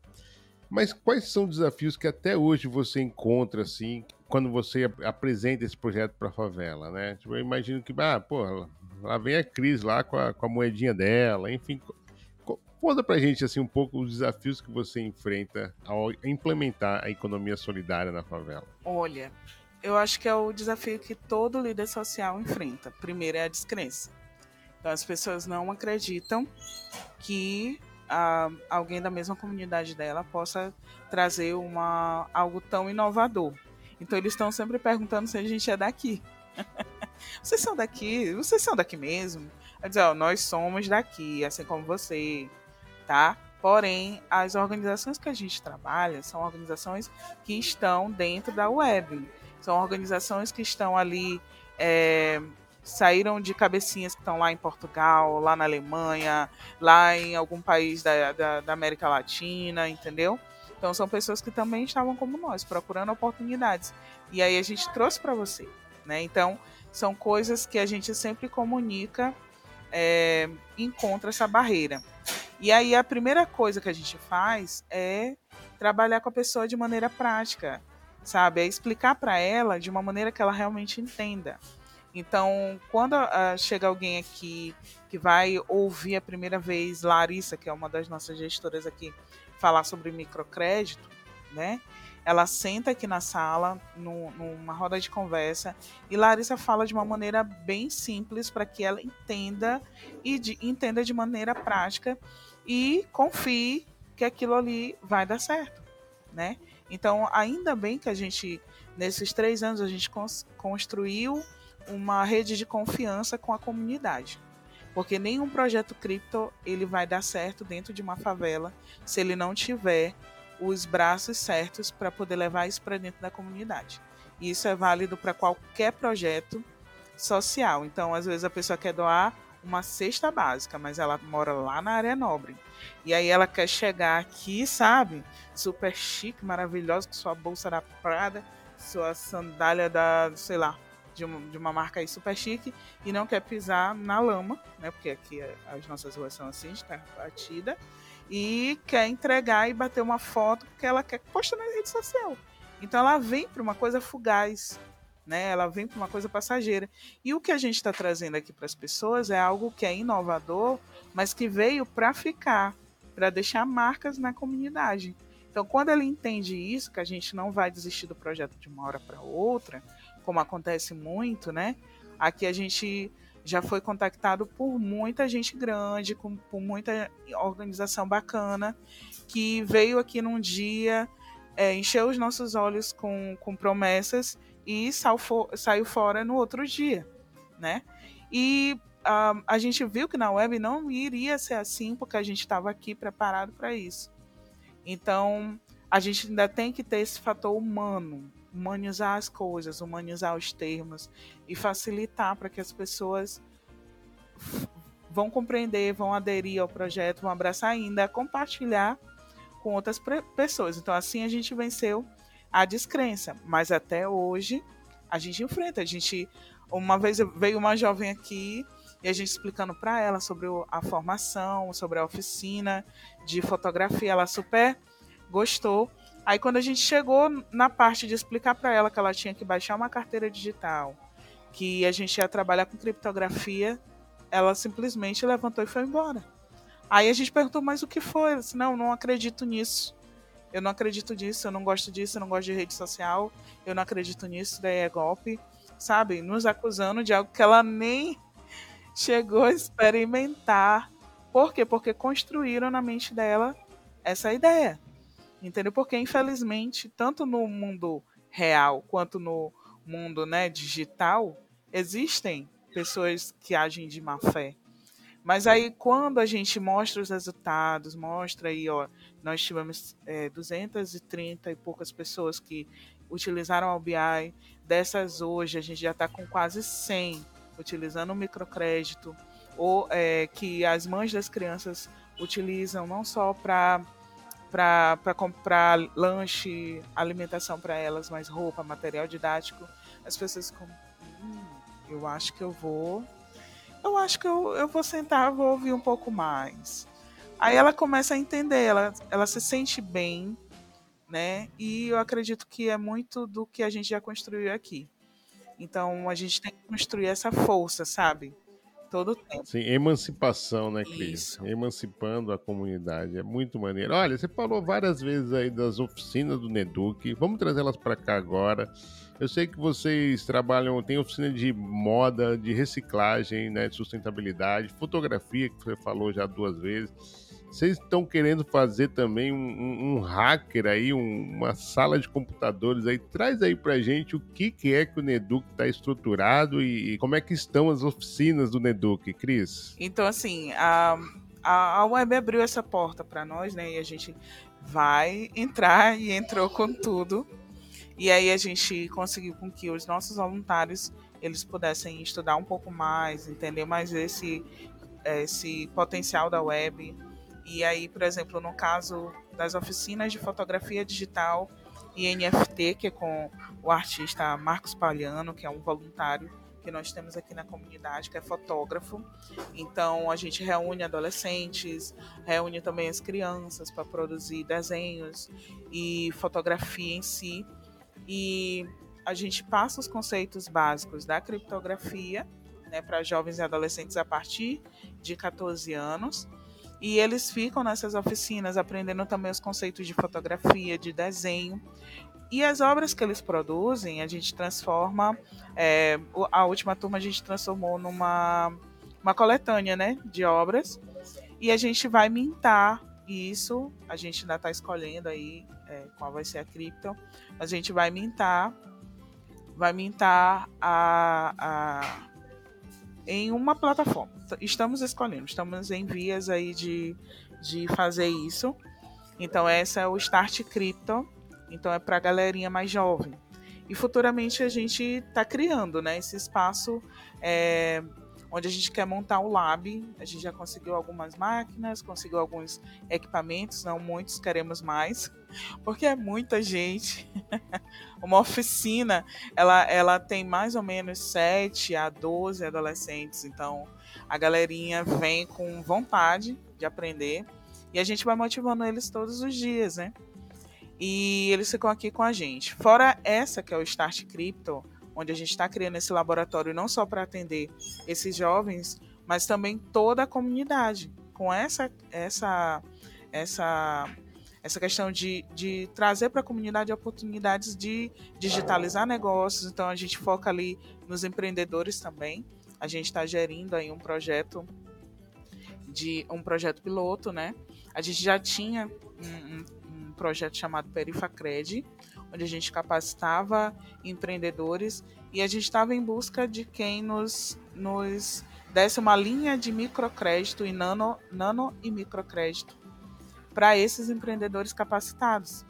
Mas quais são os desafios que até hoje você encontra, assim, quando você apresenta esse projeto para a favela, né? Tipo, eu imagino que, ah, pô, lá vem a Cris lá com a, com a moedinha dela, enfim. Conta pra gente, assim, um pouco os desafios que você enfrenta ao implementar a economia solidária na favela. Olha, eu acho que é o desafio que todo líder social enfrenta. Primeiro é a descrença. Então, as pessoas não acreditam que ah, alguém da mesma comunidade dela possa trazer uma, algo tão inovador. Então, eles estão sempre perguntando se a gente é daqui. vocês são daqui? Vocês são daqui mesmo? dizer, ó, nós somos daqui, assim como você, tá? Porém, as organizações que a gente trabalha são organizações que estão dentro da web. São organizações que estão ali, é, saíram de cabecinhas que estão lá em Portugal, lá na Alemanha, lá em algum país da, da, da América Latina, entendeu? Então são pessoas que também estavam como nós, procurando oportunidades. E aí a gente trouxe para você. Né? Então, são coisas que a gente sempre comunica, é, encontra essa barreira. E aí a primeira coisa que a gente faz é trabalhar com a pessoa de maneira prática, sabe? É explicar para ela de uma maneira que ela realmente entenda. Então, quando uh, chega alguém aqui que vai ouvir a primeira vez Larissa, que é uma das nossas gestoras aqui, falar sobre microcrédito, né? Ela senta aqui na sala, no, numa roda de conversa, e Larissa fala de uma maneira bem simples para que ela entenda e de, entenda de maneira prática e confie que aquilo ali vai dar certo, né? Então, ainda bem que a gente, nesses três anos, a gente cons construiu uma rede de confiança com a comunidade. Porque nenhum projeto cripto ele vai dar certo dentro de uma favela se ele não tiver os braços certos para poder levar isso para dentro da comunidade. E isso é válido para qualquer projeto social. Então, às vezes a pessoa quer doar uma cesta básica, mas ela mora lá na área nobre. E aí ela quer chegar aqui, sabe? Super chique, maravilhosa, com sua bolsa da Prada, sua sandália da, sei lá, de uma, de uma marca aí super chique e não quer pisar na lama, né? Porque aqui as nossas ruas são assim, de terra batida. E quer entregar e bater uma foto porque ela quer postar na rede social. Então ela vem para uma coisa fugaz, né? Ela vem para uma coisa passageira. E o que a gente está trazendo aqui para as pessoas é algo que é inovador, mas que veio para ficar, para deixar marcas na comunidade. Então, quando ele entende isso, que a gente não vai desistir do projeto de uma hora para outra, como acontece muito, né? Aqui a gente já foi contactado por muita gente grande, com, por muita organização bacana, que veio aqui num dia, é, encheu os nossos olhos com, com promessas e sal for, saiu fora no outro dia, né? E a gente viu que na web não iria ser assim, porque a gente estava aqui preparado para isso. Então, a gente ainda tem que ter esse fator humano, humanizar as coisas, humanizar os termos e facilitar para que as pessoas vão compreender, vão aderir ao projeto, vão abraçar ainda, compartilhar com outras pessoas. Então assim a gente venceu a descrença, mas até hoje a gente enfrenta. A gente uma vez veio uma jovem aqui e a gente explicando para ela sobre a formação, sobre a oficina de fotografia, ela super gostou Aí quando a gente chegou na parte de explicar para ela que ela tinha que baixar uma carteira digital, que a gente ia trabalhar com criptografia, ela simplesmente levantou e foi embora. Aí a gente perguntou, mas o que foi? Ela disse, não, não acredito nisso. Eu não acredito nisso, eu não gosto disso, eu não gosto de rede social, eu não acredito nisso, daí é golpe, sabe? Nos acusando de algo que ela nem chegou a experimentar. Por quê? Porque construíram na mente dela essa ideia. Entendeu? Porque, infelizmente, tanto no mundo real quanto no mundo né, digital, existem pessoas que agem de má fé. Mas aí, quando a gente mostra os resultados, mostra aí, ó, nós tivemos é, 230 e poucas pessoas que utilizaram o BI. Dessas hoje, a gente já está com quase 100 utilizando o microcrédito, ou é, que as mães das crianças utilizam não só para para comprar lanche, alimentação para elas, mais roupa, material didático, as pessoas ficam, hum, eu acho que eu vou, eu acho que eu, eu vou sentar, vou ouvir um pouco mais. Aí ela começa a entender, ela, ela se sente bem, né? E eu acredito que é muito do que a gente já construiu aqui. Então a gente tem que construir essa força, sabe? Todo tempo. Sim, emancipação, né, Cris? Isso. Emancipando a comunidade. É muito maneiro. Olha, você falou várias vezes aí das oficinas do Neduc. Vamos trazê-las para cá agora. Eu sei que vocês trabalham, tem oficina de moda, de reciclagem, né, de sustentabilidade, fotografia, que você falou já duas vezes. Vocês estão querendo fazer também um, um, um hacker aí, um, uma sala de computadores aí. Traz aí pra gente o que, que é que o Neduc está estruturado e, e, como é que estão as oficinas do Neduc, Cris. Então, assim, a, a, a web abriu essa porta para nós, né? E a gente vai entrar e entrou com tudo. E aí a gente conseguiu com que os nossos voluntários eles pudessem estudar um pouco mais, entender mais esse esse potencial da web. E aí, por exemplo, no caso das oficinas de fotografia digital e NFT, que é com o artista Marcos Palhano, que é um voluntário que nós temos aqui na comunidade, que é fotógrafo. Então a gente reúne adolescentes, reúne também as crianças para produzir desenhos e fotografia em si. E a gente passa os conceitos básicos da criptografia né, para jovens e adolescentes a partir de 14 anos. E eles ficam nessas oficinas aprendendo também os conceitos de fotografia, de desenho. E as obras que eles produzem, a gente transforma. É, a última turma a gente transformou numa uma coletânea né, de obras. E a gente vai mintar isso. A gente ainda está escolhendo aí é, qual vai ser a cripto. A gente vai mintar. Vai mintar a, a, em uma plataforma. Estamos escolhendo, estamos em vias aí de, de fazer isso. Então, essa é o Start Crypto então é para a galerinha mais jovem. E futuramente a gente está criando né, esse espaço é, onde a gente quer montar o lab. A gente já conseguiu algumas máquinas, conseguiu alguns equipamentos, não muitos, queremos mais, porque é muita gente. Uma oficina, ela, ela tem mais ou menos 7 a 12 adolescentes, então a galerinha vem com vontade de aprender e a gente vai motivando eles todos os dias, né? e eles ficam aqui com a gente. Fora essa, que é o Start Crypto, onde a gente está criando esse laboratório não só para atender esses jovens, mas também toda a comunidade, com essa, essa, essa, essa questão de, de trazer para a comunidade oportunidades de digitalizar negócios. Então a gente foca ali nos empreendedores também. A gente está gerindo aí um projeto de um projeto piloto, né? A gente já tinha um, um projeto chamado Perifacred, onde a gente capacitava empreendedores e a gente estava em busca de quem nos, nos desse uma linha de microcrédito e nano, nano e microcrédito para esses empreendedores capacitados.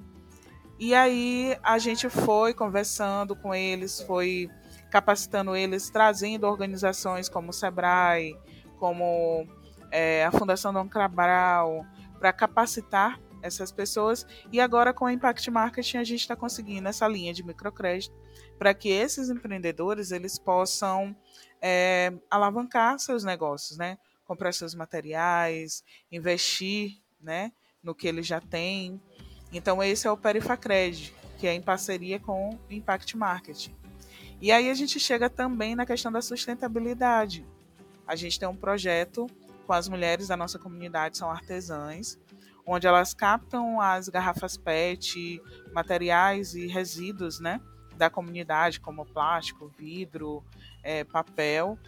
E aí a gente foi conversando com eles, foi capacitando eles, trazendo organizações como o Sebrae, como é, a Fundação Dom Cabral, para capacitar essas pessoas. E agora com o Impact Marketing a gente está conseguindo essa linha de microcrédito para que esses empreendedores eles possam é, alavancar seus negócios, né? Comprar seus materiais, investir, né? No que eles já têm. Então esse é o Perifacred, que é em parceria com o Impact Marketing. E aí a gente chega também na questão da sustentabilidade. A gente tem um projeto com as mulheres da nossa comunidade, são artesãs, onde elas captam as garrafas PET, materiais e resíduos né, da comunidade, como plástico, vidro, é, papel,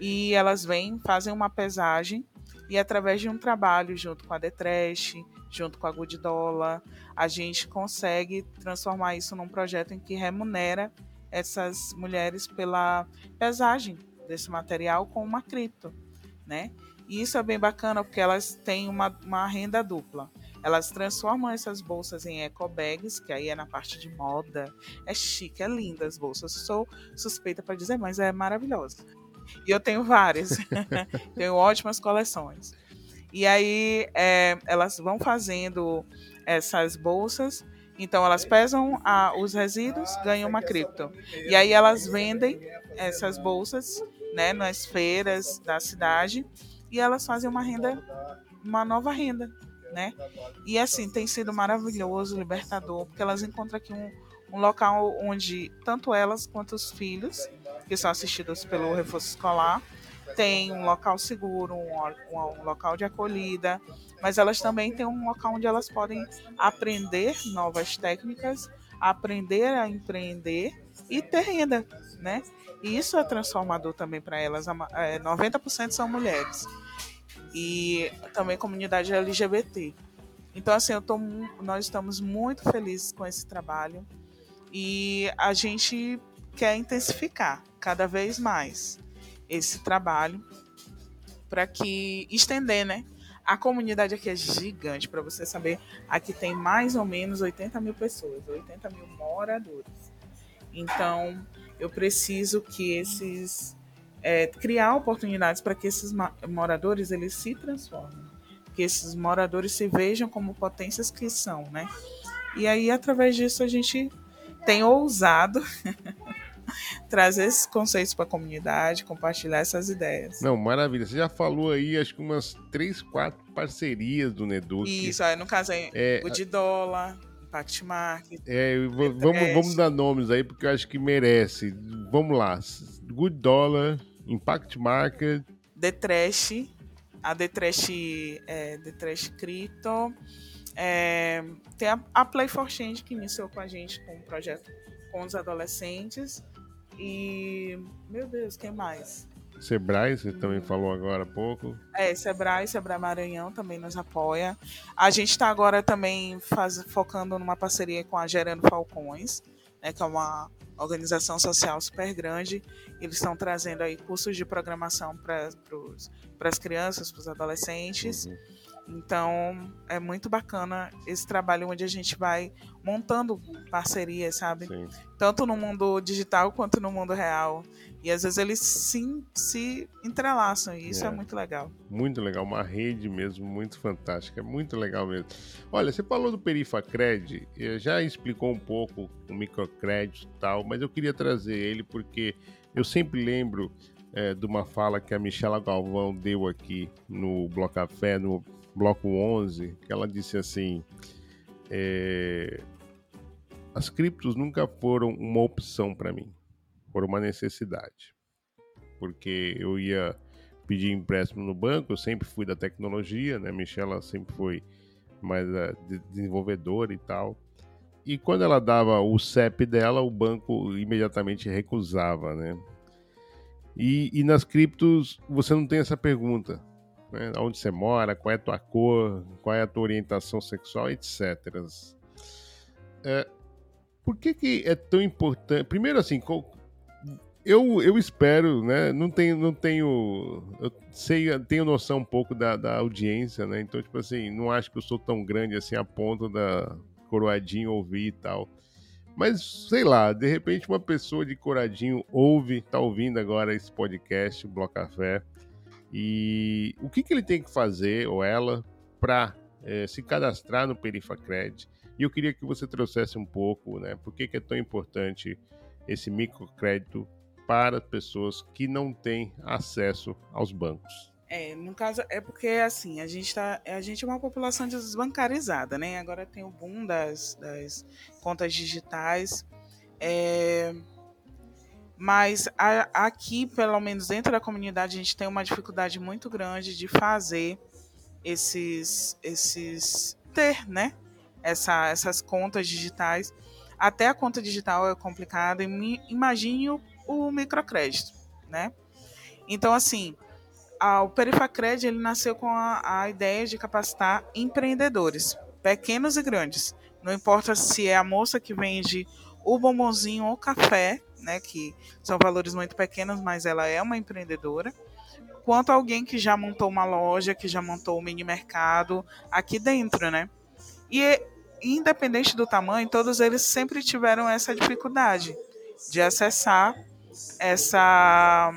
e elas vêm, fazem uma pesagem e através de um trabalho junto com a Detrash, junto com a Good Dollar, a gente consegue transformar isso num projeto em que remunera essas mulheres pela pesagem desse material com uma cripto, né? E isso é bem bacana porque elas têm uma, uma renda dupla. Elas transformam essas bolsas em eco bags, que aí é na parte de moda. É chique, é linda as bolsas. Sou suspeita para dizer, mas é maravilhosa. E eu tenho várias. tenho ótimas coleções. E aí é, elas vão fazendo essas bolsas. Então elas pesam a, os resíduos, ganham uma cripto. E aí elas vendem essas bolsas né, nas feiras da cidade e elas fazem uma renda, uma nova renda, né? E assim, tem sido maravilhoso, libertador, porque elas encontram aqui um, um local onde tanto elas quanto os filhos, que são assistidos pelo reforço escolar, tem um local seguro, um, um, um, local de acolhida, mas elas também têm um local onde elas podem aprender novas técnicas, aprender a empreender e ter renda, né? E isso é transformador também para elas. 90% é, são mulheres. E também comunidade LGBT. Então, assim, eu tô, nós estamos muito felizes com esse trabalho. E a gente quer intensificar cada vez mais esse trabalho para que estender, né, A comunidade aqui é gigante, para você saber. Aqui tem mais ou menos 80 mil pessoas, 80 mil moradores. Então, eu preciso que esses. É, criar oportunidades para que esses moradores eles se transformem. Que esses moradores se vejam como potências que são, né? E aí, através disso, a gente tem ousado trazer esses conceitos para a comunidade, compartilhar essas ideias. Não, maravilha. Você já falou aí, acho que umas três, quatro parcerias do Neduc. Isso, aí no caso aí, é, o de dólar, Impact Market. É, vamos, vamos dar nomes aí, porque eu acho que merece. Vamos lá. Good Dollar, Impact Market. The Trash, a The Trash, é, The Trash Crypto. É, tem a, a Play for Change, que iniciou com a gente com um projeto com os adolescentes. E, meu Deus, quem mais? Sebrae, você também uhum. falou agora há pouco. É, Sebrae, Sebrae Maranhão também nos apoia. A gente está agora também faz, focando numa parceria com a Gerando Falcões, né, que é uma organização social super grande. Eles estão trazendo aí cursos de programação para as crianças, para os adolescentes. Uhum. Então, é muito bacana esse trabalho onde a gente vai montando parcerias, sabe? Sim. Tanto no mundo digital quanto no mundo real. E às vezes eles sim se entrelaçam, e isso é. é. muito legal. Muito legal, uma rede mesmo, muito fantástica, é muito legal mesmo. Olha, você falou do Perifacred, já explicou um pouco o microcrédito e tal, mas eu queria trazer ele porque eu sempre lembro é, de uma fala que a Michela Galvão deu aqui no Bloco Café, no bloco 11, que ela disse assim: é, as criptos nunca foram uma opção para mim, foram uma necessidade, porque eu ia pedir empréstimo no banco, eu sempre fui da tecnologia, né? Michela sempre foi mais uh, desenvolvedora e tal. E quando ela dava o CEP dela, o banco imediatamente recusava, né? E, e nas criptos você não tem essa pergunta né? onde você mora, qual é a tua cor, qual é a tua orientação sexual, etc. É, por que, que é tão importante? Primeiro, assim, eu, eu espero, né? Não tenho, não tenho, eu sei, tenho noção um pouco da, da audiência, né? Então, tipo assim, não acho que eu sou tão grande assim a ponto da coroadinho ouvir e tal. Mas, sei lá, de repente uma pessoa de coradinho ouve, tá ouvindo agora esse podcast, Bloco Café, e o que, que ele tem que fazer, ou ela, para é, se cadastrar no Perifacred? E eu queria que você trouxesse um pouco, né? Por que, que é tão importante esse microcrédito para pessoas que não têm acesso aos bancos? É, no caso, é porque assim, a gente, tá, a gente é uma população desbancarizada, né? Agora tem o boom das, das contas digitais. É, mas a, aqui, pelo menos dentro da comunidade, a gente tem uma dificuldade muito grande de fazer esses, esses ter, né? Essa, essas contas digitais. Até a conta digital é complicada. Imagine o, o microcrédito, né? Então, assim, a, o Perifacred ele nasceu com a, a ideia de capacitar empreendedores, pequenos e grandes. Não importa se é a moça que vende o bombonzinho ou café, né, que são valores muito pequenos, mas ela é uma empreendedora, quanto alguém que já montou uma loja, que já montou um mini mercado aqui dentro, né? E independente do tamanho, todos eles sempre tiveram essa dificuldade de acessar essa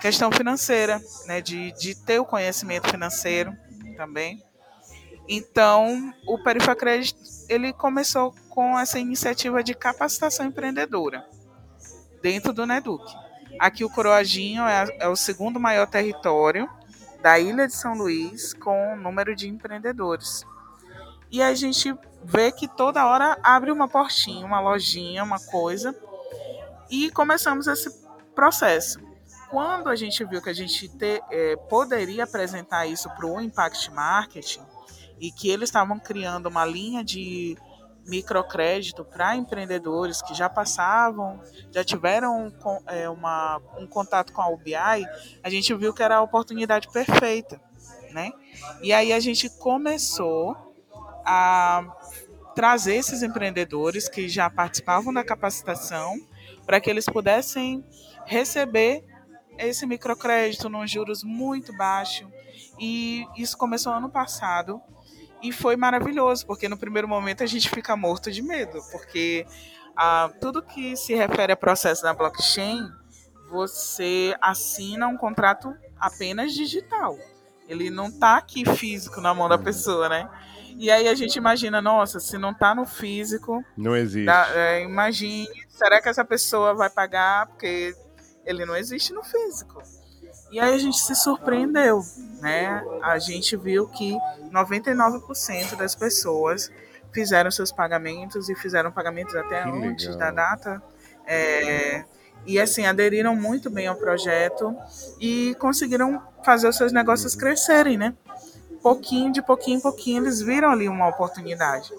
questão financeira, né, de, de ter o conhecimento financeiro também. Então, o Perifacred ele começou com essa iniciativa de capacitação empreendedora dentro do Neduc. Aqui o Coroadinho é, é o segundo maior território da ilha de São Luís com número de empreendedores. E a gente vê que toda hora abre uma portinha, uma lojinha, uma coisa, e começamos esse processo. Quando a gente viu que a gente te, é, poderia apresentar isso para o Impact Marketing e que eles estavam criando uma linha de microcrédito para empreendedores que já passavam, já tiveram é, uma, um contato com a UBI, a gente viu que era a oportunidade perfeita, né? E aí a gente começou a trazer esses empreendedores que já participavam da capacitação para que eles pudessem receber esse microcrédito num juros muito baixo. E isso começou ano passado e foi maravilhoso, porque no primeiro momento a gente fica morto de medo, porque ah, tudo que se refere a processo da blockchain, você assina um contrato apenas digital. Ele não está aqui físico na mão da pessoa, né? E aí a gente imagina, nossa, se não está no físico. Não existe. É, imagine, será que essa pessoa vai pagar? Porque ele não existe no físico. E aí a gente se surpreendeu, né? A gente viu que 99% das pessoas fizeram seus pagamentos e fizeram pagamentos até Que antes legal. da data. É, e assim, aderiram muito bem ao projeto e conseguiram fazer os seus negócios Uhum. crescerem, né? Pouquinho de pouquinho em pouquinho, eles viram ali uma oportunidade.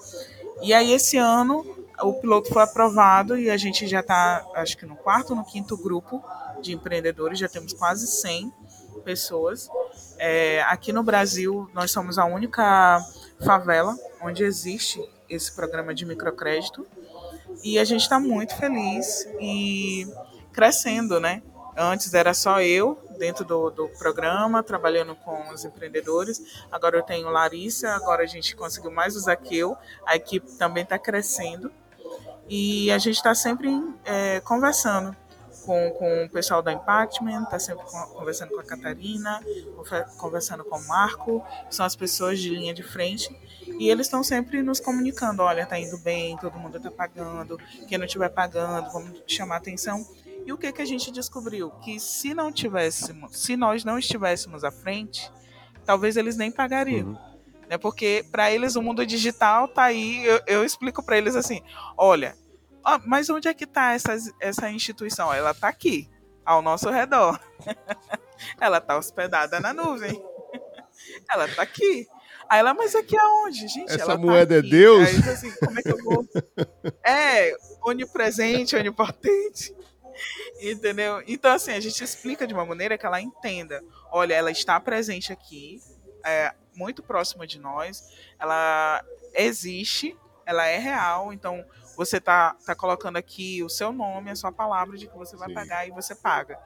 E aí, esse ano, o piloto foi aprovado e a gente já está, acho que no quarto no quinto grupo de empreendedores, já temos quase 100 pessoas. É, aqui no Brasil, nós somos a única favela onde existe esse programa de microcrédito e a gente está muito feliz e crescendo, né? Antes era só eu dentro do, do programa, trabalhando com os empreendedores. Agora eu tenho Larissa, agora a gente conseguiu mais o Zaqueu, a equipe também está crescendo. E a gente está sempre é, conversando com, com o pessoal da Impactment, está sempre con- conversando com a Catarina, conversando com o Marco, são as pessoas de linha de frente. E eles estão sempre nos comunicando, olha, tá indo bem, todo mundo está pagando, quem não estiver pagando, vamos chamar atenção. E o que, que a gente descobriu? Que se não tivéssemos, se nós não estivéssemos à frente, talvez eles nem pagariam Uhum. né? Porque para eles o mundo digital tá aí. Eu, eu explico para eles assim: olha, ah, mas onde é que tá essa, essa instituição? Ela tá aqui, ao nosso redor. ela tá hospedada na nuvem. ela tá aqui. Aí ela, mas aqui aonde, gente? Essa ela tá moeda é aqui. Deus? Aí assim, como é que eu vou? É, onipresente, onipotente. Entendeu? Então, assim, a gente explica de uma maneira que ela entenda. Olha, ela está presente aqui, é, muito próxima de nós, ela existe, ela é real, então você tá, tá colocando aqui o seu nome, a sua palavra de que você vai Sim. pagar e você paga.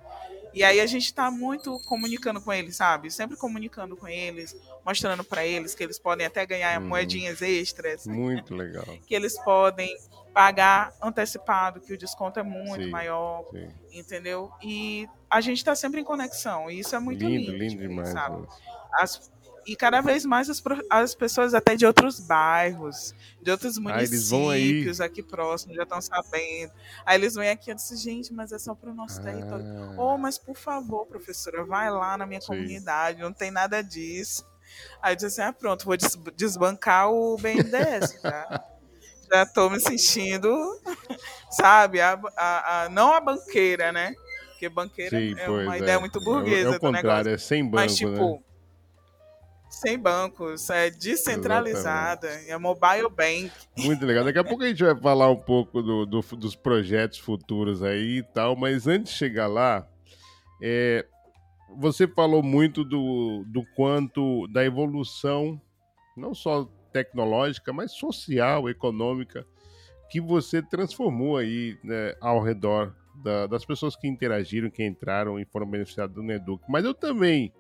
E aí a gente tá muito comunicando com eles, sabe? Sempre comunicando com eles, mostrando para eles que eles podem até ganhar Uhum. moedinhas extras, Muito legal. que eles podem pagar antecipado, que o desconto é muito Sim. maior, Sim. entendeu? E a gente está sempre em conexão, e isso é muito lindo, lindo, lindo demais. sabe? As- e cada vez mais as, as pessoas até de outros bairros, de outros Ah, municípios aqui próximos já estão sabendo. Aí eles vêm aqui e disse, gente, mas é só para o nosso território. Ah, Oh, mas por favor, professora, vai lá na minha Sim. comunidade, não tem nada disso. Aí eu disse assim, ah, pronto, vou des- desbancar o BNDES. Já, já tô me sentindo, sabe, a, a- a- não a banqueira, né? Porque banqueira sim, é uma é. ideia muito burguesa É o do contrário, negócio. é sem banco, Mas, tipo, né? Sem bancos, é descentralizada, é mobile bank. Muito legal. Daqui a pouco a gente vai falar um pouco do- do- dos projetos futuros aí e tal, mas antes de chegar lá, é, você falou muito do, do quanto da evolução, não só tecnológica, mas social, econômica, que você transformou aí né, ao redor da- das pessoas que interagiram, que entraram e foram beneficiadas do Neduc. Mas eu também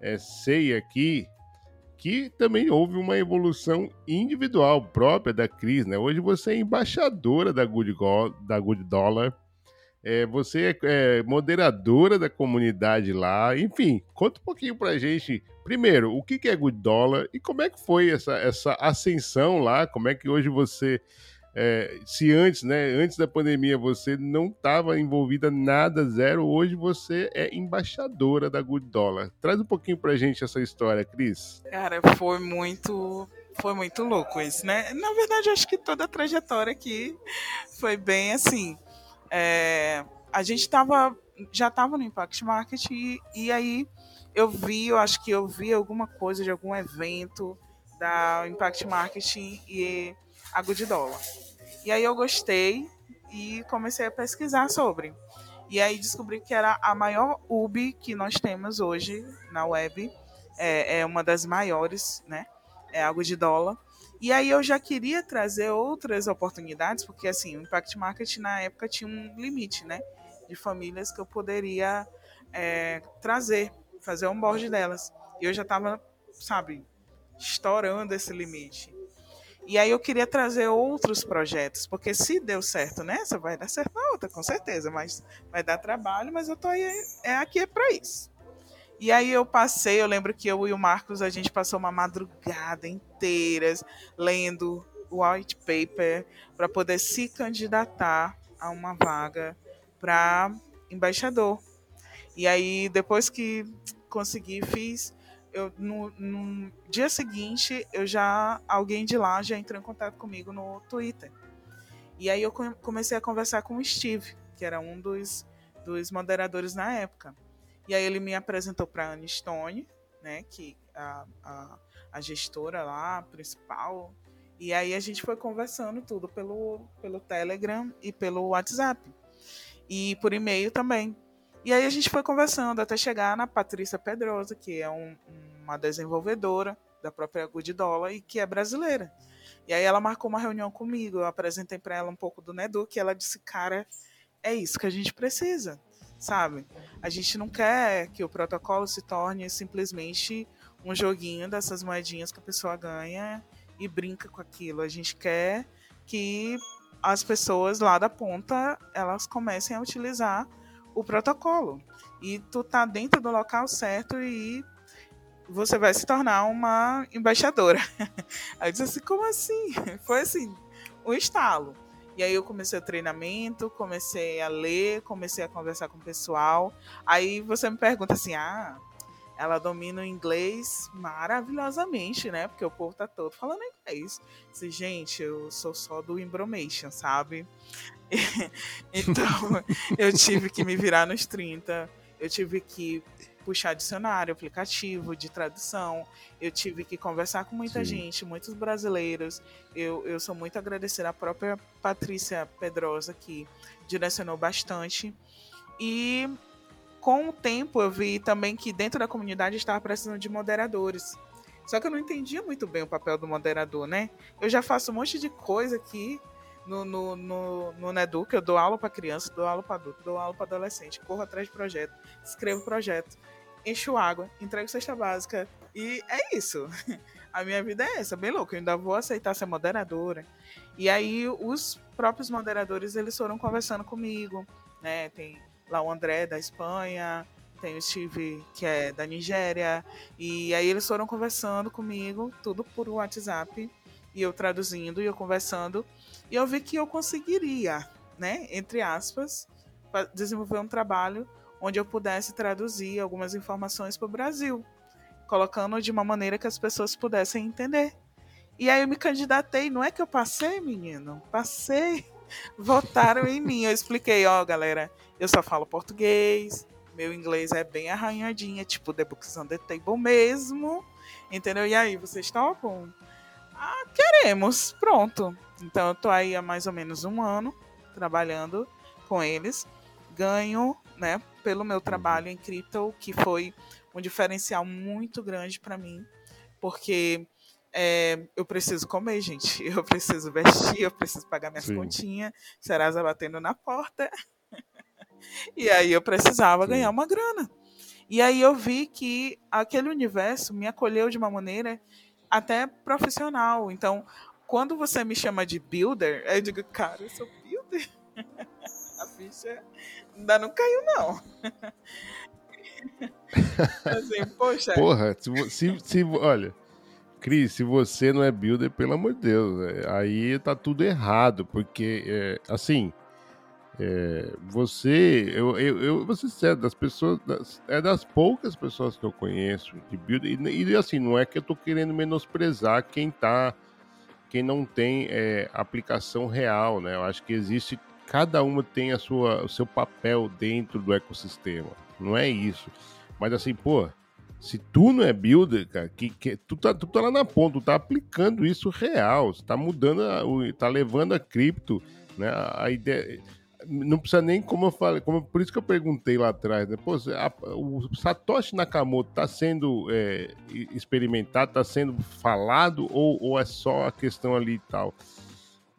é, sei aqui que também houve uma evolução individual própria da Cris, né? Hoje você é embaixadora da Good, Go- da Good Dollar, é, você é, é moderadora da comunidade lá, enfim, conta um pouquinho pra gente, primeiro, o que é Good Dollar e como é que foi essa, essa ascensão lá, como é que hoje você, é, se antes, né, antes da pandemia você não estava envolvida nada, zero, hoje você é embaixadora da Good Dollar. Traz um pouquinho pra gente essa história, Cris. Cara, foi muito. Foi muito louco isso, né? Na verdade, acho que toda a trajetória aqui foi bem assim. é, a gente tava, já estava no Impact Market e, e aí eu vi, eu acho que eu vi alguma coisa de algum evento da Impact Marketing e a Good Dollar. E aí eu gostei e comecei a pesquisar sobre. E aí descobri que era a maior UB que nós temos hoje na web. É, é uma das maiores, né? É a Good Dollar. E aí eu já queria trazer outras oportunidades, porque assim, o Impact Market na época tinha um limite, né? De famílias que eu poderia é, trazer, fazer o onboard delas. E eu já estava, sabe, estourando esse limite. E aí eu queria trazer outros projetos, porque se deu certo nessa, vai dar certo na outra, com certeza, mas vai dar trabalho, mas eu tô aí, é aqui é para isso. E aí eu passei, eu lembro que eu e o Marcos, a gente passou uma madrugada inteira lendo o white paper para poder se candidatar a uma vaga para embaixador. E aí depois que consegui, fiz eu, no, no, dia seguinte, eu já alguém de lá já entrou em contato comigo no Twitter. E aí eu comecei a conversar com o Steve, que era um dos, dos moderadores na época. E aí ele me apresentou para Anne Stone, né, que a, a, a gestora lá, principal. E aí a gente foi conversando tudo pelo, pelo Telegram e pelo WhatsApp. E por e-mail também. E aí a gente foi conversando até chegar na Patrícia Pedrosa, que é um, uma desenvolvedora da própria Good Dollar e que é brasileira. E aí ela marcou uma reunião comigo, eu apresentei para ela um pouco do Neduc e ela disse, cara, é isso que a gente precisa, sabe? A gente não quer que o protocolo se torne simplesmente um joguinho dessas moedinhas que a pessoa ganha e brinca com aquilo. A gente quer que as pessoas lá da ponta elas comecem a utilizar o protocolo. E tu tá dentro do local certo e você vai se tornar uma embaixadora. Aí eu disse assim, como assim? Foi assim, um estalo. E aí eu comecei o treinamento, comecei a ler, comecei a conversar com o pessoal. Aí você me pergunta assim, ah, ela domina o inglês maravilhosamente, né? Porque o povo tá todo falando inglês. Disse, gente, eu sou só do Imbromation, sabe? então, eu tive que me virar nos 30. Eu tive que puxar dicionário, aplicativo de tradução. Eu tive que conversar com muita Sim. gente, muitos brasileiros. Eu, eu sou muito agradecida à própria Patrícia Pedrosa, que direcionou bastante. E com o tempo eu vi também que dentro da comunidade estava precisando de moderadores. Só que eu não entendia muito bem o papel do moderador, né? Eu já faço um monte de coisa aqui no, no, no, no Neduc, eu dou aula para criança, dou aula para adulto, dou aula para adolescente, corro atrás de projeto, escrevo projeto, encho água, entrego cesta básica e é isso. A minha vida é essa, bem louca. Eu ainda vou aceitar ser moderadora. E aí os próprios moderadores eles foram conversando comigo, né? Tem lá o André da Espanha, tem o Steve que é da Nigéria e aí eles foram conversando comigo, tudo por WhatsApp e eu traduzindo e eu conversando e eu vi que eu conseguiria, né, entre aspas, desenvolver um trabalho onde eu pudesse traduzir algumas informações para o Brasil, colocando de uma maneira que as pessoas pudessem entender. E aí eu me candidatei, não é que eu passei, menino? Passei. Votaram em mim. Eu expliquei, ó, galera, eu só falo português, meu inglês é bem arranhadinho, é tipo The Books on the Table mesmo. Entendeu? E aí, vocês topam? Ah, queremos. Pronto. Então eu tô aí há mais ou menos um ano trabalhando com eles. Ganho, né, pelo meu trabalho em cripto, que foi um diferencial muito grande para mim, porque é, eu preciso comer, gente. Eu preciso vestir, eu preciso pagar minhas Sim. continhas. Serasa batendo na porta. e aí eu precisava Sim. ganhar uma grana. E aí eu vi que aquele universo me acolheu de uma maneira até profissional. Então, quando você me chama de builder, eu digo, cara, eu sou builder. A ficha ainda não caiu, não. assim, poxa. Porra, se, se, se, olha, Cris, se você não é builder, pelo amor de Deus, é, aí tá tudo errado, porque, é, assim, é, você, eu, eu, eu vou ser das pessoas, das, é das poucas pessoas que eu conheço de builder, e, e assim, não é que eu tô querendo menosprezar quem tá quem não tem é, aplicação real, né? Eu acho que existe, cada uma tem a sua, o seu papel dentro do ecossistema. Não é isso. Mas assim, pô, se tu não é builder, cara, que, que tu, tá, tu tá lá na ponta, tu tá aplicando isso real, você tá mudando, a, tá levando a cripto, né? A, a ideia não precisa nem, como eu falei, como, por isso que eu perguntei lá atrás, né? Pô, a, o Satoshi Nakamoto está sendo é, experimentado, está sendo falado, ou, ou é só a questão ali e tal?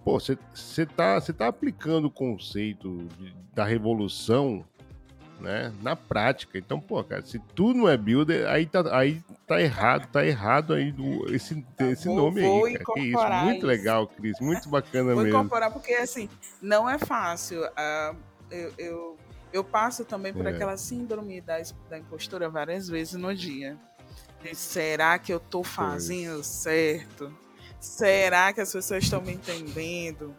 Pô, você está tá aplicando o conceito de, da revolução né? Na prática. Então, pô, cara, se tu não é builder, aí tá, aí tá errado, tá errado aí do, esse, esse vou, nome vou aí, cara. Que isso, muito isso. legal, Cris, muito bacana vou mesmo. Vou incorporar porque, assim, não é fácil. Uh, eu, eu, eu, passo também por é. aquela síndrome da, da impostura várias vezes no dia. Será que eu tô fazendo pois. certo? Será que as pessoas estão me entendendo?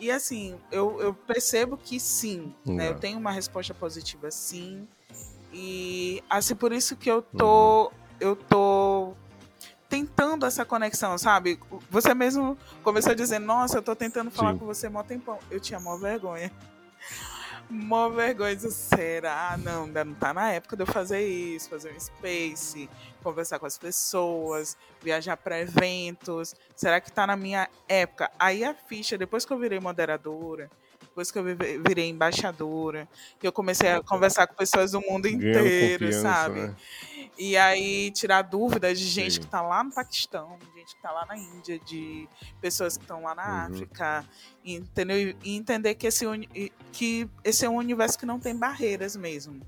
E assim, eu, eu percebo que sim, né? Eu tenho uma resposta positiva sim. E assim, por isso que eu tô. Uhum. Eu tô tentando essa conexão, sabe? Você mesmo começou a dizer, nossa, eu tô tentando falar sim. com você há tempão. Eu tinha mó vergonha. Mó vergonha será? Não, ainda não tá na época de eu fazer isso, fazer um space, conversar com as pessoas, viajar para eventos. Será que tá na minha época? Aí a ficha, depois que eu virei moderadora, depois que eu virei embaixadora, que eu comecei a conversar com pessoas do mundo inteiro, sabe? Né? E aí tirar dúvidas de gente Sim. que está lá no Paquistão, de gente que está lá na Índia, de pessoas que estão lá na uhum. África, entendeu? E entender que esse, que esse é um universo que não tem barreiras mesmo.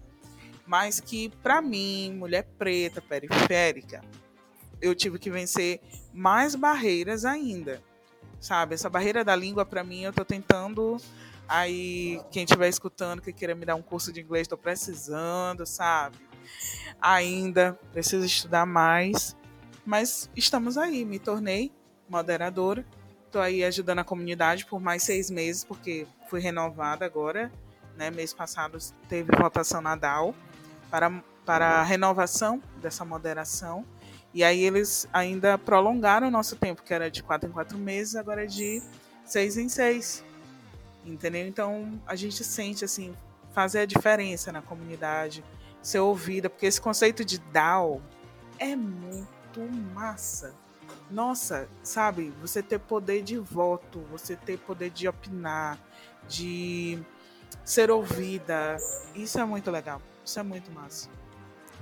Mas que, para mim, mulher preta, periférica, eu tive que vencer mais barreiras ainda. Sabe? Essa barreira da língua, para mim, eu estou tentando. Aí, quem estiver escutando que queira me dar um curso de inglês, estou precisando, sabe? ainda, preciso estudar mais, mas estamos aí. Me tornei moderadora, estou aí ajudando a comunidade por mais seis meses, porque fui renovada agora. Né? Mês passado teve votação na DAO para, para a renovação dessa moderação. E aí eles ainda prolongaram o nosso tempo, que era de quatro em quatro meses, agora é de seis em seis. Entendeu? Então a gente sente assim fazer a diferença na comunidade, ser ouvida, porque esse conceito de DAO é muito massa. Nossa, sabe, você ter poder de voto, você ter poder de opinar, de ser ouvida, isso é muito legal. Isso é muito massa.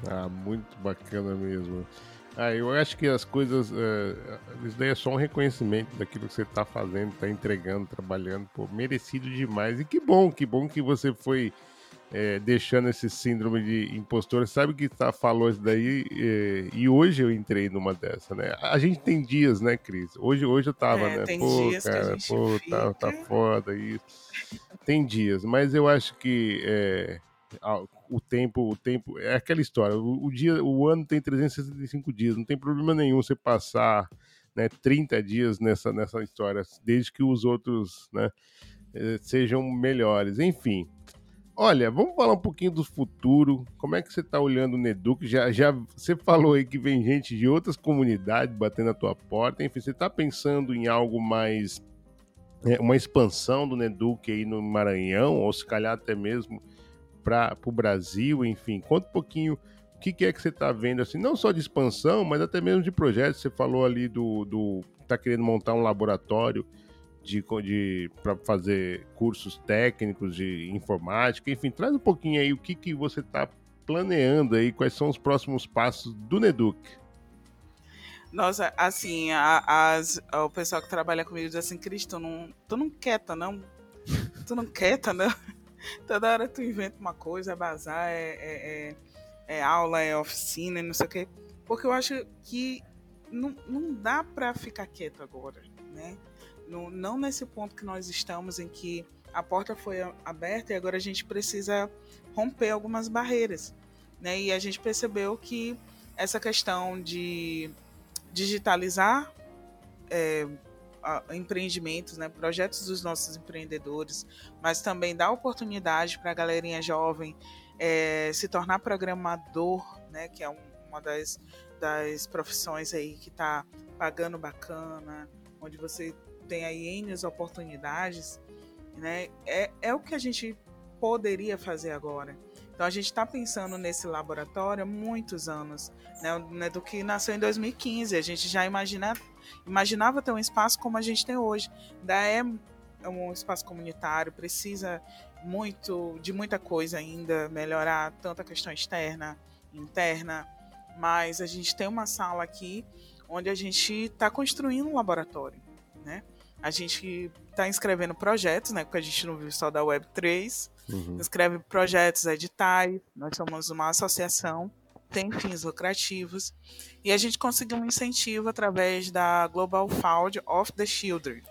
Ah, muito bacana mesmo. Ah, eu acho que as coisas. Uh, isso daí é só um reconhecimento daquilo que você está fazendo, está entregando, trabalhando. Pô, merecido demais. E que bom, que bom que você foi é, deixando esse síndrome de impostor. Sabe que tá, falou isso daí é, e hoje eu entrei numa dessa, né? A gente tem dias, né, Cris? Hoje, hoje eu tava, é, né? Pô, cara, pô, tá, tá foda isso. Tem dias, mas eu acho que é, o tempo, o tempo é aquela história. O, o, dia, o ano tem 365 dias, não tem problema nenhum você passar né, 30 dias nessa, nessa história, desde que os outros né, é, sejam melhores. Enfim, Olha, vamos falar um pouquinho do futuro. Como é que você está olhando o Neduc? Já, já você falou aí que vem gente de outras comunidades batendo na tua porta. Enfim, você está pensando em algo mais é, uma expansão do Neduc aí no Maranhão, ou se calhar até mesmo para o Brasil, enfim. Conta um pouquinho o que, que é que você está vendo, assim, não só de expansão, mas até mesmo de projetos. Você falou ali do. do tá querendo montar um laboratório de, de para fazer cursos técnicos de informática, enfim, traz um pouquinho aí o que, que você está planeando aí, quais são os próximos passos do Neduc. Nossa, assim, a, as, o pessoal que trabalha comigo diz assim, Cristo, não, tu não quieta, não. Tu não quieta, não. Toda hora tu inventa uma coisa, é bazar, é, é, é, é aula, é oficina, não sei o quê. Porque eu acho que não, não dá para ficar quieto agora, né? no, não nesse ponto que nós estamos, em que a porta foi aberta e agora a gente precisa romper algumas barreiras. Né? E a gente percebeu que essa questão de digitalizar é, empreendimentos, né, projetos dos nossos empreendedores, mas também dar oportunidade para a galerinha jovem é, se tornar programador, né, que é um, uma das, das profissões aí que está pagando bacana, onde você tem aí N oportunidades, né? É, é o que a gente poderia fazer agora. Então a gente está pensando nesse laboratório há muitos anos, né? né? Do que nasceu em 2015. A gente já imagina, imaginava ter um espaço como a gente tem hoje. Ainda é um espaço comunitário, precisa muito de muita coisa ainda, melhorar tanto a questão externa, interna, mas a gente tem uma sala aqui onde a gente está construindo um laboratório, né? A gente está inscrevendo projetos, né? Porque a gente não viu só da Web3. Uhum. escreve projetos, editais. Nós somos uma associação, tem fins lucrativos. E a gente conseguiu um incentivo através da Global Fund of the Children.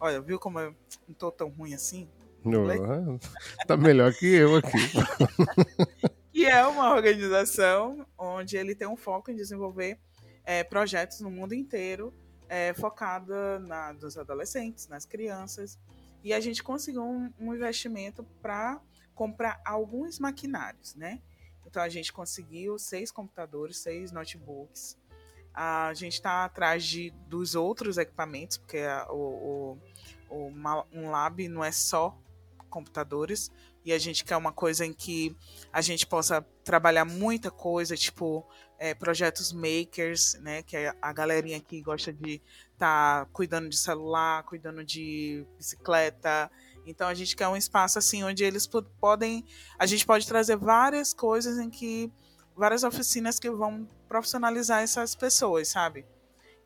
Olha, viu como eu não tô tão ruim assim? Não, tá melhor que eu aqui. e é uma organização onde ele tem um foco em desenvolver é, projetos no mundo inteiro é, focada na, dos adolescentes, nas crianças. E a gente conseguiu um, um investimento para comprar alguns maquinários, né? Então a gente conseguiu seis computadores, seis notebooks. A gente está atrás de, dos outros equipamentos, porque o, o, o, um lab não é só computadores, e a gente quer uma coisa em que a gente possa trabalhar muita coisa, tipo é, projetos makers, né? Que é a galerinha que gosta de estar tá cuidando de celular, cuidando de bicicleta. Então a gente quer um espaço assim onde eles podem. A gente pode trazer várias coisas em que. várias oficinas que vão profissionalizar essas pessoas, sabe?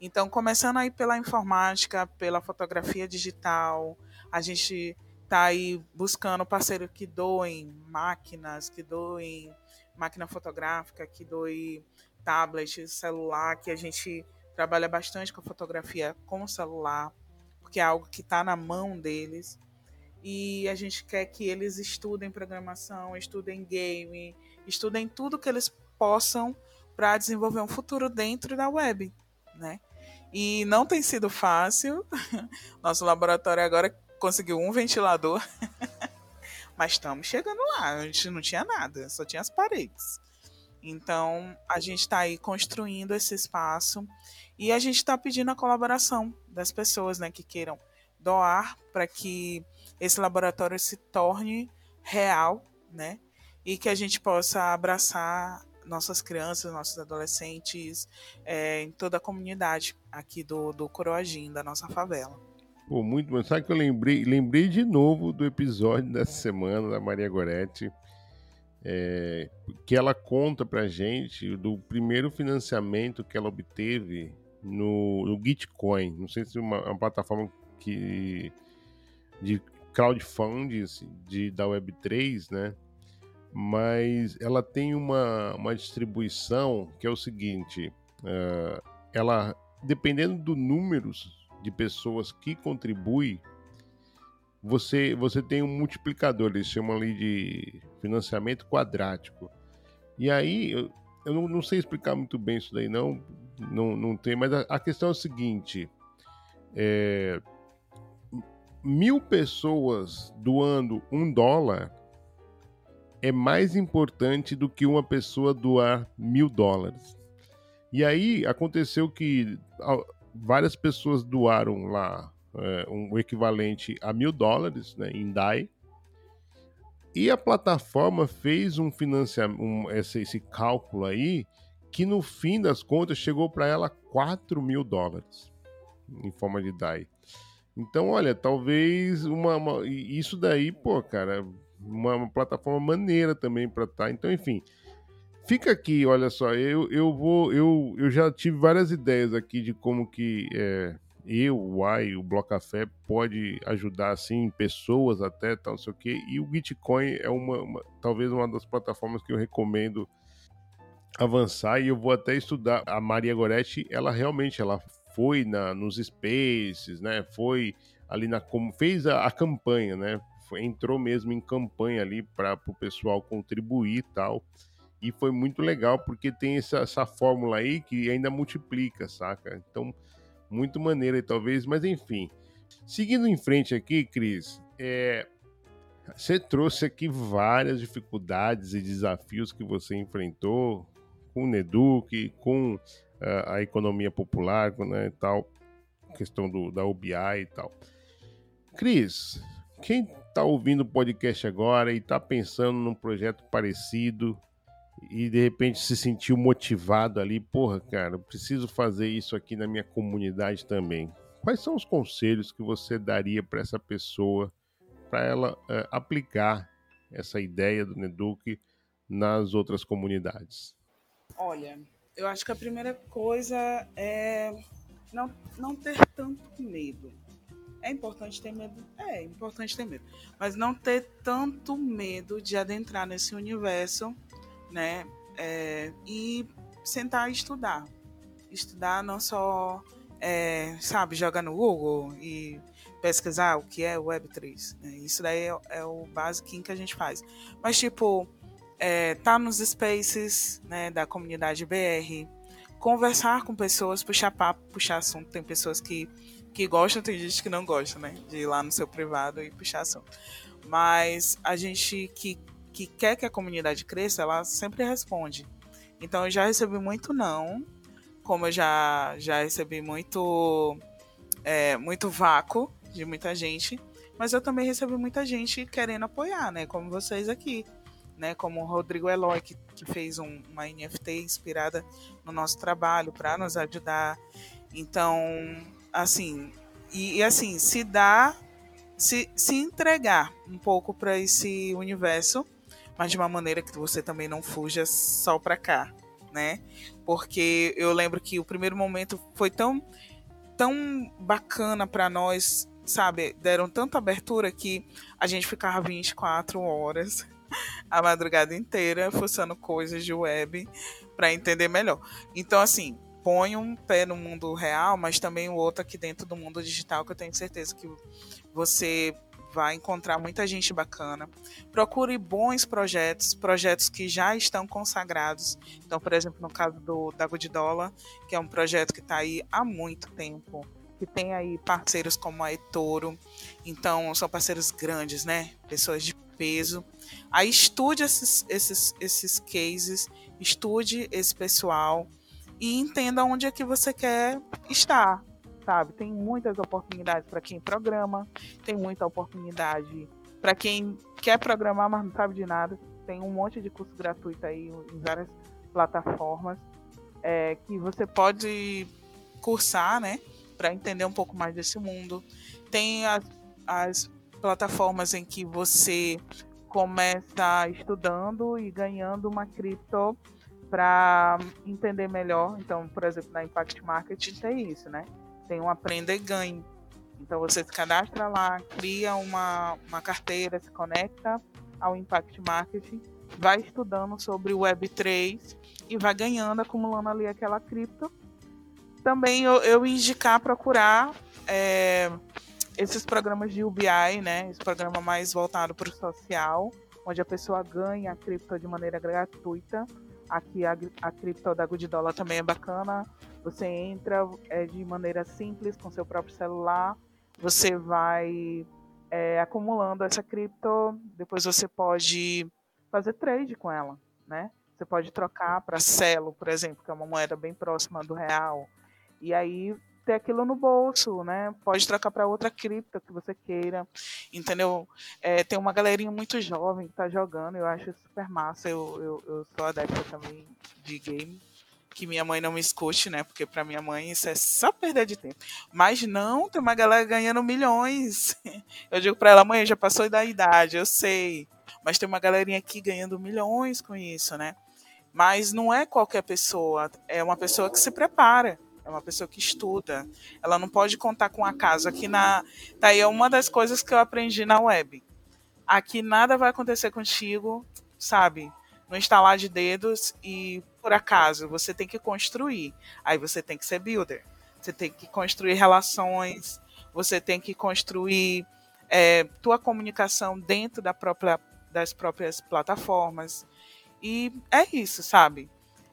Então, começando aí pela informática, pela fotografia digital, a gente tá aí buscando parceiro que doem máquinas, que doem máquina fotográfica, que doem tablet, celular, que a gente trabalha bastante com fotografia com celular, porque é algo que está na mão deles. E a gente quer que eles estudem programação, estudem game, estudem tudo que eles possam para desenvolver um futuro dentro da web, né? E não tem sido fácil. Nosso laboratório agora conseguiu um ventilador, mas estamos chegando lá. A gente não tinha nada, só tinha as paredes. Então, a gente está aí construindo esse espaço e a gente está pedindo a colaboração das pessoas né, que queiram doar para que esse laboratório se torne real, né? E que a gente possa abraçar nossas crianças, nossos adolescentes é, em toda a comunidade aqui do, do Coroagim, da nossa favela. Pô, muito bom. Sabe que eu lembrei, lembrei de novo do episódio dessa semana da Maria Goretti é, que ela conta pra gente do primeiro financiamento que ela obteve no, no Gitcoin. Não sei se é uma, uma plataforma que de crowdfunding de, da Web3, né? Mas ela tem uma, uma distribuição que é o seguinte: uh, ela, dependendo do número de pessoas que contribuem você, você tem um multiplicador, eles chamam ali de financiamento quadrático. E aí, eu, eu não, não, sei explicar muito bem isso daí, não, não, não tem, mas a, a questão é o seguinte: é, mil pessoas doando um dólar é mais importante do que uma pessoa doar mil dólares. E aí aconteceu que várias pessoas doaram lá é, um equivalente a mil dólares né, em DAI. E a plataforma fez um financiamento, um, esse, esse cálculo aí, que no fim das contas chegou para ela 4 mil dólares em forma de DAI. Então, olha, talvez uma, uma isso daí, pô, cara, uma, uma plataforma maneira também para estar. Tá. Então, enfim, fica aqui, olha só, eu, eu vou, eu, eu já tive várias ideias aqui de como que é, eu, o AI, o Bloco Café pode ajudar assim pessoas até tal, não sei o quê. E o Bitcoin é uma, uma, talvez uma das plataformas que eu recomendo avançar e eu vou até estudar a Maria Goretti, ela realmente ela foi na nos spaces, né? Foi ali na como fez a, a campanha, né? Foi, entrou mesmo em campanha ali para o pessoal contribuir e tal. E foi muito legal porque tem essa, essa fórmula aí que ainda multiplica, saca? Então, muito maneira, talvez, mas enfim. Seguindo em frente aqui, Cris, é, você trouxe aqui várias dificuldades e desafios que você enfrentou com o Neduc, com uh, a economia popular, né, tal, questão do, da UBI e tal. Cris, quem está ouvindo o podcast agora e está pensando num projeto parecido, e de repente se sentiu motivado ali, porra, cara, preciso fazer isso aqui na minha comunidade também. Quais são os conselhos que você daria para essa pessoa para ela uh, aplicar essa ideia do Neduc nas outras comunidades? Olha, eu acho que a primeira coisa é não, não ter tanto medo. É importante ter medo. É, é importante ter medo. Mas não ter tanto medo de adentrar nesse universo, né? É, e sentar e estudar. Estudar não só, é, sabe, jogar no Google e pesquisar o que é Web3. Né? Isso daí é, é, o básico que a gente faz. Mas, tipo, é, tá nos spaces né, da comunidade BR, conversar com pessoas, puxar papo, puxar assunto. Tem pessoas que que gostam, tem gente que não gosta, né? De ir lá no seu privado e puxar assunto. Mas a gente que, que quer que a comunidade cresça, ela sempre responde. Então eu já recebi muito não, como eu já, já recebi muito, é, muito vácuo de muita gente, mas eu também recebi muita gente querendo apoiar, né? Como vocês aqui. Né, como o Rodrigo Eloy, que, que fez um, uma NFT inspirada no nosso trabalho para nos ajudar. Então, assim, e, e, assim, se dá, se, se entregar um pouco para esse universo, mas de uma maneira que você também não fuja só para cá, né? Porque eu lembro que o primeiro momento foi tão tão bacana para nós, sabe? Deram tanta abertura que a gente ficava 24 horas a madrugada inteira fuçando coisas de web para entender melhor. Então assim, põe um pé no mundo real, mas também o outro aqui dentro do mundo digital, que eu tenho certeza que você vai encontrar muita gente bacana. Procure bons projetos, projetos que já estão consagrados. Então, por exemplo, no caso do da Goodidola, que é um projeto que está aí há muito tempo, que tem aí parceiros como a Etoro. Então, são parceiros grandes, né? Pessoas de peso. Aí estude esses, esses, esses cases, estude esse pessoal, e entenda onde é que você quer estar, sabe? Tem muitas oportunidades para quem programa, tem muita oportunidade para quem quer programar, mas não sabe de nada. Tem um monte de curso gratuito aí em várias plataformas é, que você pode cursar, né? Para entender um pouco mais desse mundo. Tem as, as plataformas em que você começa estudando e ganhando uma cripto para entender melhor. Então, por exemplo, na Impact Marketing tem isso, né? Tem um aprenda e ganhe. Então você se cadastra lá, cria uma, uma carteira, se conecta ao Impact Marketing, vai estudando sobre o Web3 e vai ganhando, acumulando ali aquela cripto. Também eu, eu indicar procurar é, esses programas de UBI, né? Esse programa mais voltado para o social, onde a pessoa ganha a cripto de maneira gratuita Aqui a, a cripto da Good Dollar também é bacana. Você entra é, de maneira simples com seu próprio celular. Você vai é, acumulando essa cripto. Depois você pode fazer trade com ela, né? Você pode trocar para Celo, por exemplo, que é uma moeda bem próxima do real. E aí ter aquilo no bolso, né? Pode trocar para outra cripto que você queira, entendeu? É, tem uma galerinha muito jovem que tá jogando, eu acho super massa. Eu, eu, eu sou adepta também de game. Que minha mãe não me escute, né? Porque para minha mãe isso é só perder de tempo. Mas não, tem uma galera ganhando milhões. Eu digo para ela, mãe, já passou da idade, eu sei. Mas tem uma galerinha aqui ganhando milhões com isso, né? Mas não é qualquer pessoa, é uma pessoa que se prepara é uma pessoa que estuda. Ela não pode contar com acaso. Aqui na. Tá aí é uma das coisas que eu aprendi na web. Aqui nada vai acontecer contigo, sabe? No instalar de dedos e por acaso. Você tem que construir. Aí você tem que ser builder. Você tem que construir relações. Você tem que construir é, tua comunicação dentro da própria, das próprias plataformas. E é isso, sabe?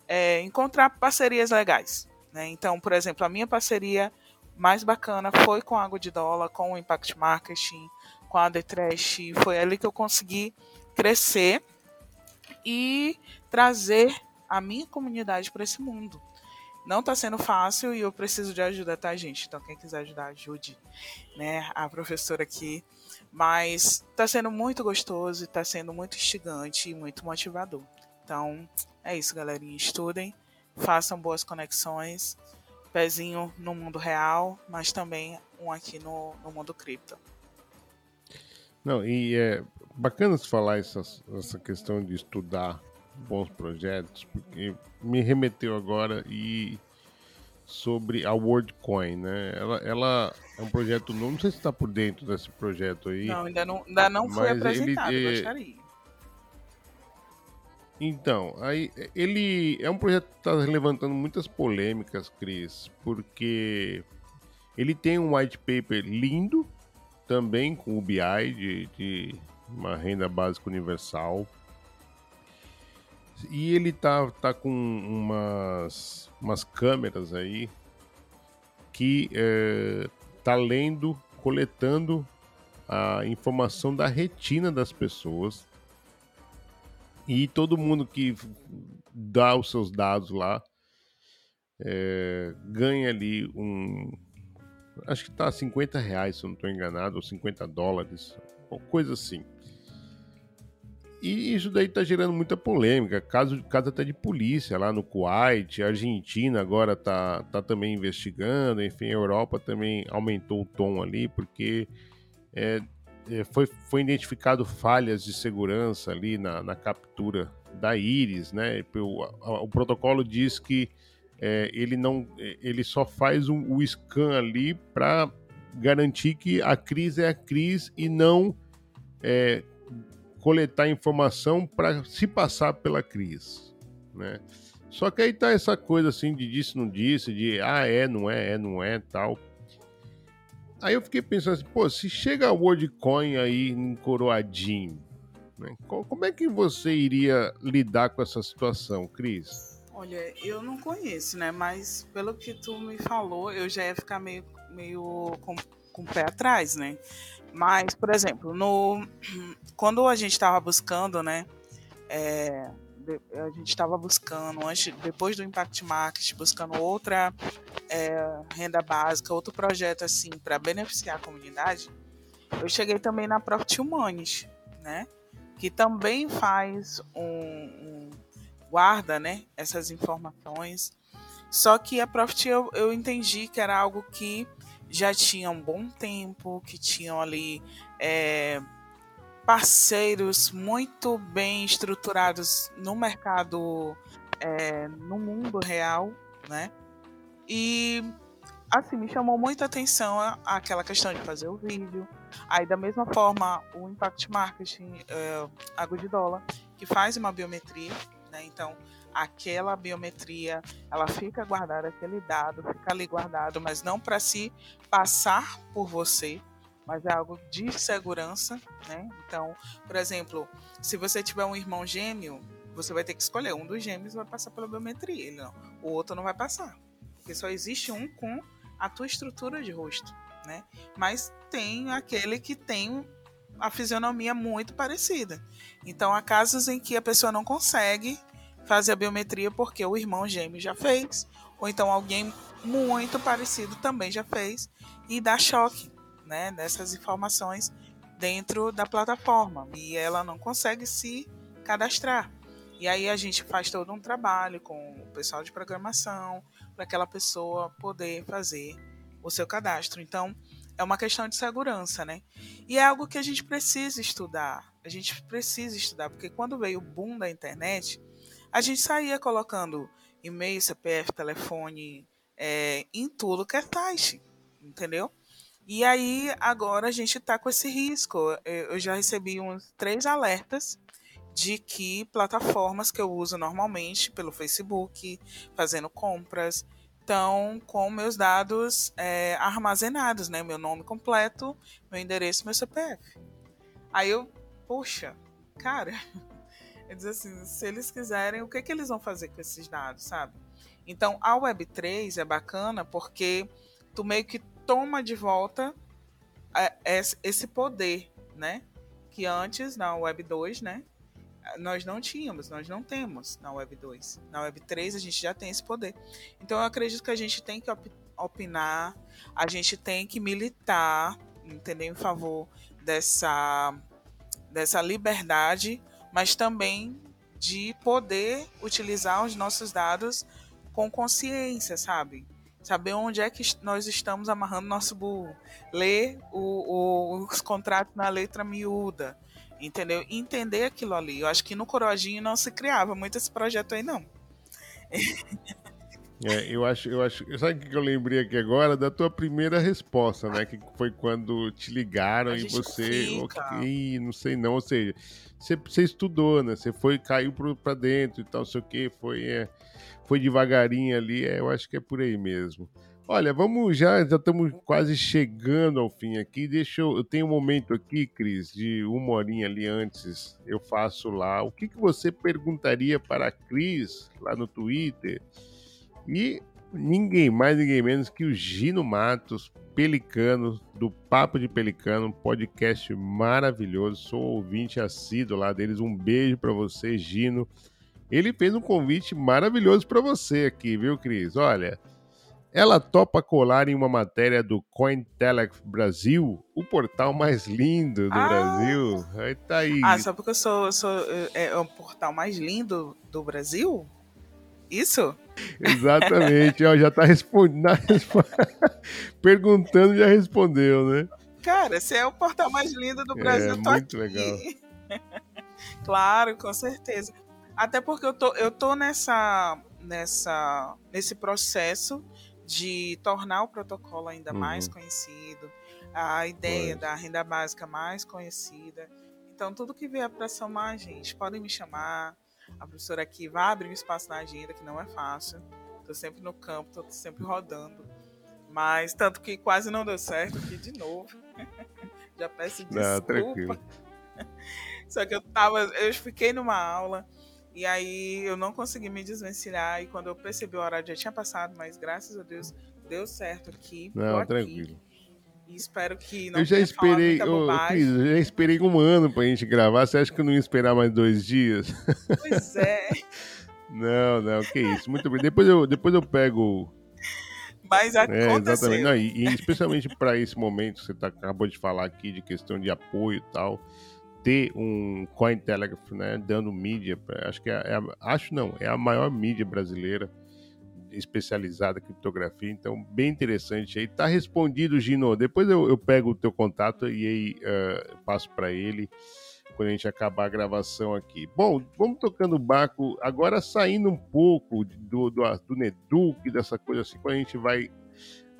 É, encontrar parcerias legais. Né? Então, por exemplo, a minha parceria mais bacana foi com a Água de Dólar, com o Impact Marketing, com a The Trash. Foi ali que eu consegui crescer e trazer a minha comunidade para esse mundo. Não está sendo fácil e eu preciso de ajuda, tá, gente? Então, quem quiser ajudar, ajude, né? A professora aqui. Mas está sendo muito gostoso, está sendo muito instigante e muito motivador. Então, é isso, galerinha. Estudem façam boas conexões, pezinho no mundo real, mas também um aqui no, no mundo cripto. Não, e é bacana se falar essa, essa questão de estudar bons projetos, porque me remeteu agora e sobre a WorldCoin, né? Ela, ela é um projeto novo, não sei se está por dentro desse projeto aí. Não, ainda não, ainda não foi apresentado, ele, gostaria. Então, aí ele é um projeto que está levantando muitas polêmicas, Cris, porque ele tem um white paper lindo, também com o BI de, de uma renda básica universal. E ele tá, tá com umas, umas câmeras aí que é, tá lendo, coletando a informação da retina das pessoas. E todo mundo que dá os seus dados lá é, ganha ali um. Acho que tá 50 reais, se eu não estou enganado, ou 50 dólares, ou coisa assim. E isso daí tá gerando muita polêmica, caso, caso até de polícia lá no Kuwait, a Argentina agora tá, tá também investigando, enfim, a Europa também aumentou o tom ali, porque é, foi, foi identificado falhas de segurança ali na, na captura da íris, né? O, o protocolo diz que é, ele não, ele só faz um, o scan ali para garantir que a crise é a crise e não é, coletar informação para se passar pela crise, né? Só que aí tá essa coisa assim de disse não disse, de ah é, não é, é, não é, tal. Aí eu fiquei pensando assim, pô, se chega a WorldCoin aí em coroadinho, né? Como é que você iria lidar com essa situação, Cris? Olha, eu não conheço, né? Mas pelo que tu me falou, eu já ia ficar meio, meio com, com o pé atrás, né? Mas, por exemplo, no, quando a gente estava buscando, né? É, a gente estava buscando, antes, depois do Impact Market, buscando outra é, renda básica, outro projeto assim para beneficiar a comunidade, eu cheguei também na Profit Humanis, né? Que também faz um, um guarda, né? Essas informações. Só que a Profit eu, eu entendi que era algo que já tinha um bom tempo, que tinham ali é, parceiros muito bem estruturados no mercado, é, no mundo real, né? E assim, me chamou muita atenção aquela questão de fazer o vídeo. Aí, da mesma forma, o Impact Marketing, é, a Good Dollar, que faz uma biometria, né? Então, aquela biometria, ela fica guardada, aquele dado fica ali guardado, mas não para se passar por você, mas é algo de segurança, né? Então, por exemplo, se você tiver um irmão gêmeo, você vai ter que escolher um dos gêmeos vai passar pela biometria, não. O outro não vai passar, porque só existe um com a tua estrutura de rosto, né? Mas tem aquele que tem a fisionomia muito parecida. Então, há casos em que a pessoa não consegue fazer a biometria porque o irmão gêmeo já fez, ou então alguém muito parecido também já fez, e dá choque né, dessas informações dentro da plataforma e ela não consegue se cadastrar. E aí a gente faz todo um trabalho com o pessoal de programação para aquela pessoa poder fazer o seu cadastro. Então, é uma questão de segurança, né? E é algo que a gente precisa estudar. A gente precisa estudar, porque quando veio o boom da internet, a gente saía colocando e-mail, CPF, telefone, é, em tudo que é site, entendeu? E aí agora a gente está com esse risco. Eu já recebi uns três alertas de que plataformas que eu uso normalmente pelo Facebook, fazendo compras, estão com meus dados é, armazenados, né? Meu nome completo, meu endereço, meu CPF. Aí eu, poxa, cara, é dizer assim, se eles quiserem, o que, que eles vão fazer com esses dados, sabe? Então, a Web3 é bacana porque tu meio que toma de volta é, esse poder, né? Que antes, na Web 2, né? Nós não tínhamos, nós não temos na Web 2. Na Web 3 a gente já tem esse poder. Então eu acredito que a gente tem que opinar, a gente tem que militar, entender em favor dessa, dessa liberdade mas também de poder utilizar os nossos dados com consciência, sabe? Saber onde é que nós estamos amarrando nosso burro. Ler o, o, os contratos na letra miúda, entendeu? Entender aquilo ali. Eu acho que no Coroadinho não se criava muito esse projeto aí, não. É, eu acho, eu acho. Sabe o que eu lembrei aqui agora? Da tua primeira resposta, né? Que foi quando te ligaram A e você. Ih, não sei não. Ou seja, você, você estudou, né? Você foi, caiu pro, pra dentro e tal, não sei o quê. Foi, é, foi devagarinho ali. É, eu acho que é por aí mesmo. Olha, vamos já, já estamos quase chegando ao fim aqui. Deixa eu. Eu tenho um momento aqui, Cris, de uma horinha ali antes. Eu faço lá. O que, que você perguntaria para a Cris lá no Twitter? E ninguém mais, ninguém menos que o Gino Matos, Pelicano, do Papo de Pelicano, um podcast maravilhoso. Sou ouvinte assíduo lá deles. Um beijo para você, Gino. Ele fez um convite maravilhoso para você aqui, viu, Cris? Olha, ela topa colar em uma matéria do Cointelegraph Brasil, o portal mais lindo do Ah! Brasil. Aí tá aí. Ah, só porque eu sou, sou é, é o portal mais lindo do Brasil? Isso? Exatamente, ó, já tá respondendo. Perguntando, já respondeu, né? Cara, você é o portal mais lindo do Brasil, É, eu tô muito aqui. legal. claro, com certeza. Até porque eu tô, eu tô nessa, nessa, nesse processo de tornar o protocolo ainda mais Uhum. conhecido, a ideia Pois. da renda básica mais conhecida. Então, tudo que vier para somar, a gente, podem me chamar. A professora aqui vai abrir um espaço na agenda, que não é fácil. Tô sempre no campo, tô sempre rodando. Mas, tanto que quase não deu certo aqui de novo. Já peço Não, desculpa. tranquilo. Só que eu tava, eu fiquei numa aula e aí eu não consegui me desvencilhar e quando eu percebi o horário já tinha passado, mas graças a Deus deu certo aqui. Não, aqui, tranquilo. E espero que não Eu já esperei, ô. Cris, eu já esperei um ano pra gente gravar. Você acha que eu não ia esperar mais dois dias? Pois é, Não, não, que isso. Muito bem. Depois eu, depois eu pego. mas É, aconteceu. exatamente. Não, e, e especialmente para esse momento que você tá, acabou de falar aqui de questão de apoio e tal, ter um Cointelegraph, né, dando mídia, pra- acho que é, é acho não, é a maior mídia brasileira especializada em criptografia, então bem interessante aí. Tá respondido, Gino. Depois eu, eu pego o teu contato e aí eu passo para ele quando a gente acabar a gravação aqui. Bom, vamos tocando o barco, agora saindo um pouco do, do, do Neduc, dessa coisa assim, quando a gente vai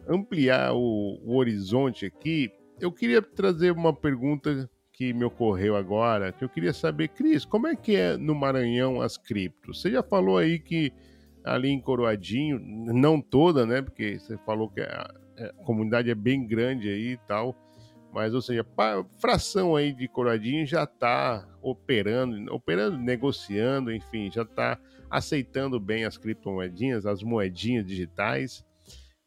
ampliar o, o horizonte aqui, eu queria trazer uma pergunta que me ocorreu agora, que eu queria saber, Cris, como é que é no Maranhão as criptos? Você já falou aí que ali em Coroadinho, não toda, né? Porque você falou que a, a comunidade é bem grande aí e tal, mas, ou seja, pa- fração aí de Coroadinho já está operando, operando, negociando, enfim, já está aceitando bem as criptomoedinhas, as moedinhas digitais.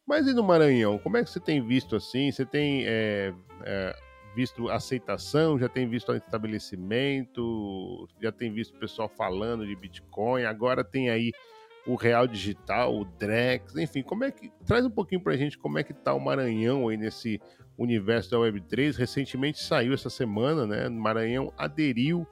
Mas e no Maranhão, como é que você tem visto assim? Você tem é, é, visto aceitação, já tem visto estabelecimento, já tem visto o pessoal falando de Bitcoin, agora tem aí o Real Digital, o Drex, enfim, como é que. Traz um pouquinho pra gente como é que tá o Maranhão aí nesse universo da Web3. Recentemente saiu essa semana, né? Maranhão aderiu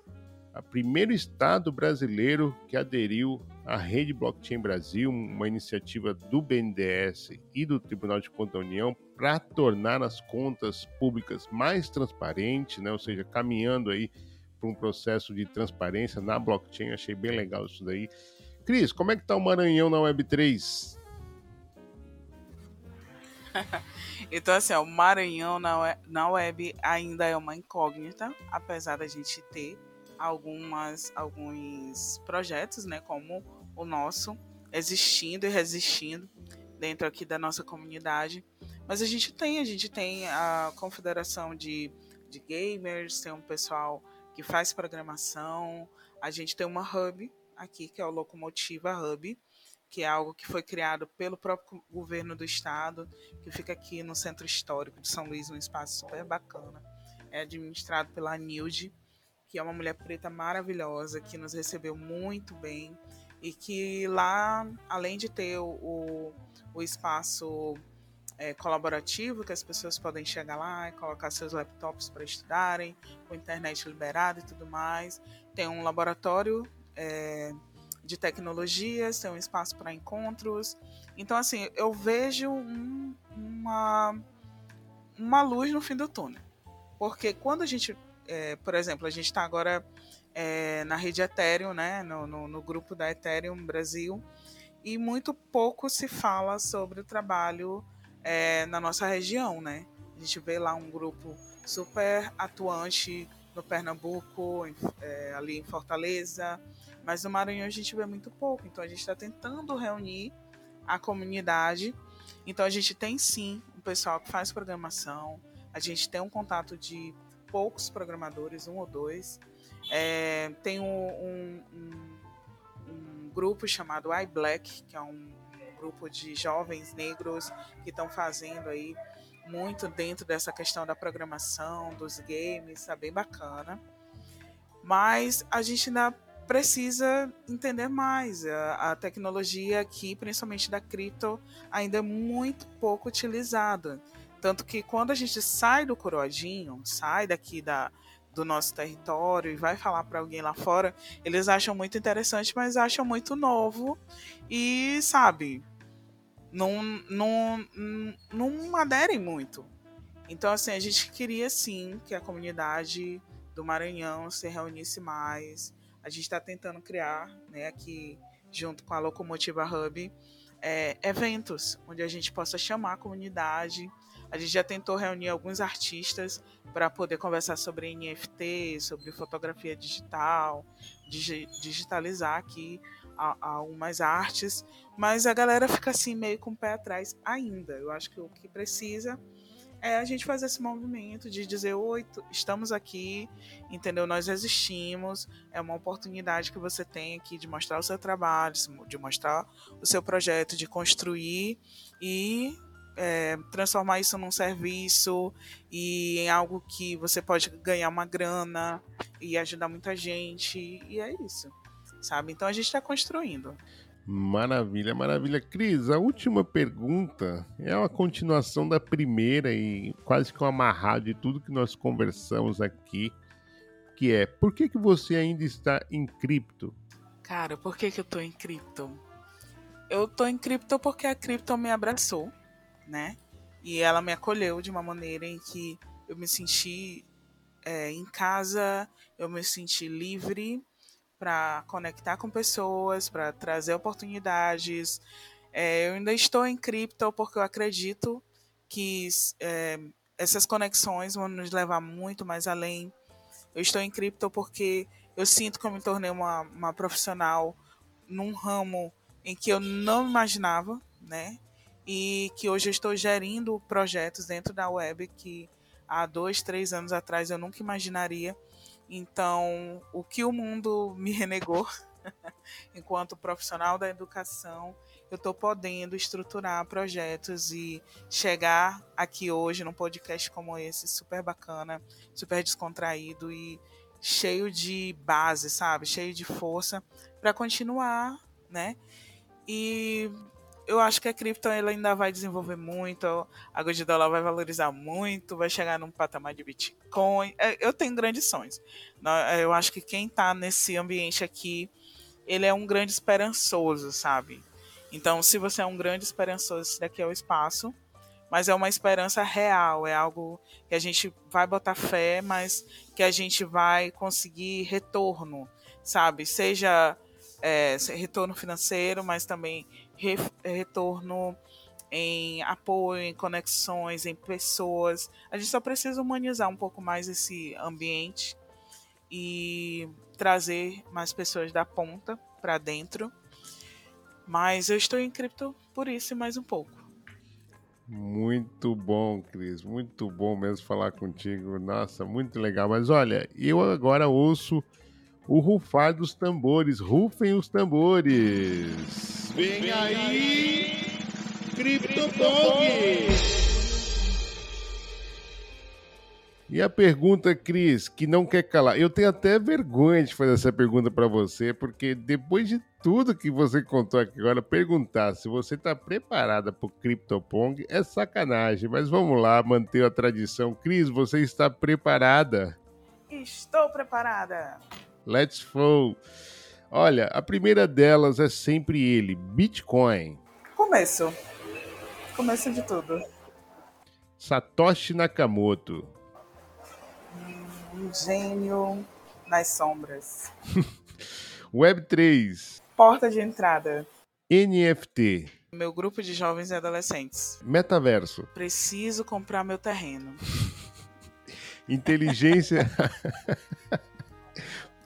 a primeiro estado brasileiro que aderiu à rede Blockchain Brasil, uma iniciativa do BNDES e do Tribunal de Contas da União para tornar as contas públicas mais transparentes, né? ou seja, caminhando aí para um processo de transparência na blockchain. Achei bem legal isso daí. Cris, como é que tá o Maranhão na Web3? Então, assim, ó, o Maranhão na web, na web ainda é uma incógnita, apesar da gente ter algumas, alguns projetos, né, como o nosso, existindo e resistindo dentro aqui da nossa comunidade. Mas a gente tem, a gente tem a confederação de, de gamers, tem um pessoal que faz programação, a gente tem uma hub aqui, que é o Locomotiva Hub, que é algo que foi criado pelo próprio governo do estado, que fica aqui no centro histórico de São Luís, um espaço super bacana. É administrado pela Nilde, que é uma mulher preta maravilhosa, que nos recebeu muito bem e que lá, além de ter o, o, espaço é, colaborativo, que as pessoas podem chegar lá e colocar seus laptops para estudarem, com internet liberada e tudo mais, tem um laboratório é, de tecnologias, tem um espaço para encontros. Então, assim, eu vejo um, uma, uma luz no fim do túnel. Porque quando a gente, é, por exemplo, a gente está agora é, na rede Ethereum, né, no, no, no, grupo da Ethereum Brasil, e muito pouco se fala sobre o trabalho é, na nossa região, né? A gente vê lá um grupo super atuante no Pernambuco, é, ali em Fortaleza, mas no Maranhão a gente vê muito pouco. Então a gente está tentando reunir a comunidade. Então a gente tem sim um pessoal que faz programação, a gente tem um contato de poucos programadores, um ou dois. É, tem um, um, um, um grupo chamado iBlack, que é um grupo de jovens negros que estão fazendo aí muito dentro dessa questão da programação, dos games, tá bem bacana. Mas a gente ainda precisa entender mais. A, a tecnologia aqui, principalmente da cripto, ainda é muito pouco utilizada. Tanto que quando a gente sai do coroadinho, sai daqui da, do nosso território e vai falar para alguém lá fora, eles acham muito interessante, mas acham muito novo e, sabe, não, não, não aderem muito. Então, assim, a gente queria sim que a comunidade do Maranhão se reunisse mais. A gente está tentando criar, né, aqui junto com a Locomotiva Hub, é, eventos onde a gente possa chamar a comunidade a gente já tentou reunir alguns artistas para poder conversar sobre NFT, sobre fotografia digital, digi digitalizar aqui algumas artes, mas a galera fica assim meio com o pé atrás ainda. Eu acho que o que precisa é a gente fazer esse movimento de dizer oi, estamos aqui, entendeu? Nós existimos, é uma oportunidade que você tem aqui de mostrar o seu trabalho, de mostrar o seu projeto, de construir e é, transformar isso num serviço e em algo que você pode ganhar uma grana e ajudar muita gente. E é isso, sabe? Então a gente está construindo. Maravilha, maravilha. Cris, a última pergunta é uma continuação da primeira e quase que um amarrado de tudo que nós conversamos aqui, que é, por que, que você ainda está em cripto? Cara, por que, que eu tô em cripto? Eu tô em cripto porque a cripto me abraçou né? E ela me acolheu de uma maneira em que eu me senti é, em casa, eu me senti livre para conectar com pessoas, para trazer oportunidades. É, eu ainda estou em cripto porque eu acredito que é, essas conexões vão nos levar muito mais além. Eu estou em cripto porque eu sinto que eu me tornei uma, uma profissional num ramo em que eu não imaginava, né? E que hoje eu estou gerindo projetos dentro da web que há dois, três anos atrás eu nunca imaginaria. Então, o que o mundo me renegou enquanto profissional da educação, eu estou podendo estruturar projetos e chegar aqui hoje num podcast como esse, super bacana, super descontraído e cheio de base, sabe? Cheio de força para continuar, né? E eu acho que a cripto ela ainda vai desenvolver muito, a de dólar vai valorizar muito, vai chegar num patamar de Bitcoin. É, eu tenho grandes sonhos. É, eu acho que quem está nesse ambiente aqui, ele é um grande esperançoso, sabe? Então, se você é um grande esperançoso, esse daqui é o espaço, mas é uma esperança real, é algo que a gente vai botar fé, mas que a gente vai conseguir retorno, sabe? Seja é, retorno financeiro, mas também re, retorno em apoio, em conexões, em pessoas. A gente só precisa humanizar um pouco mais esse ambiente e trazer mais pessoas da ponta para dentro. Mas eu estou em cripto por isso e mais um pouco. Muito bom, Cris. Muito bom mesmo falar contigo. Nossa, muito legal. Mas olha, eu agora ouço o rufar dos tambores. Rufem os tambores. Vem aí, CryptoPong! E a pergunta, Cris, que não quer calar. Eu tenho até vergonha de fazer essa pergunta para você, porque depois de tudo que você contou aqui agora, perguntar se você está preparada para o CryptoPong é sacanagem. Mas vamos lá, manter a tradição. Cris, você está preparada? Estou preparada. Let's go. Olha, a primeira delas é sempre ele, Bitcoin. Começo. Começo de tudo. Satoshi Nakamoto. Um gênio nas sombras. Web3. Porta de entrada. NFT. Meu grupo de jovens e adolescentes. Metaverso. Preciso comprar meu terreno. Inteligência.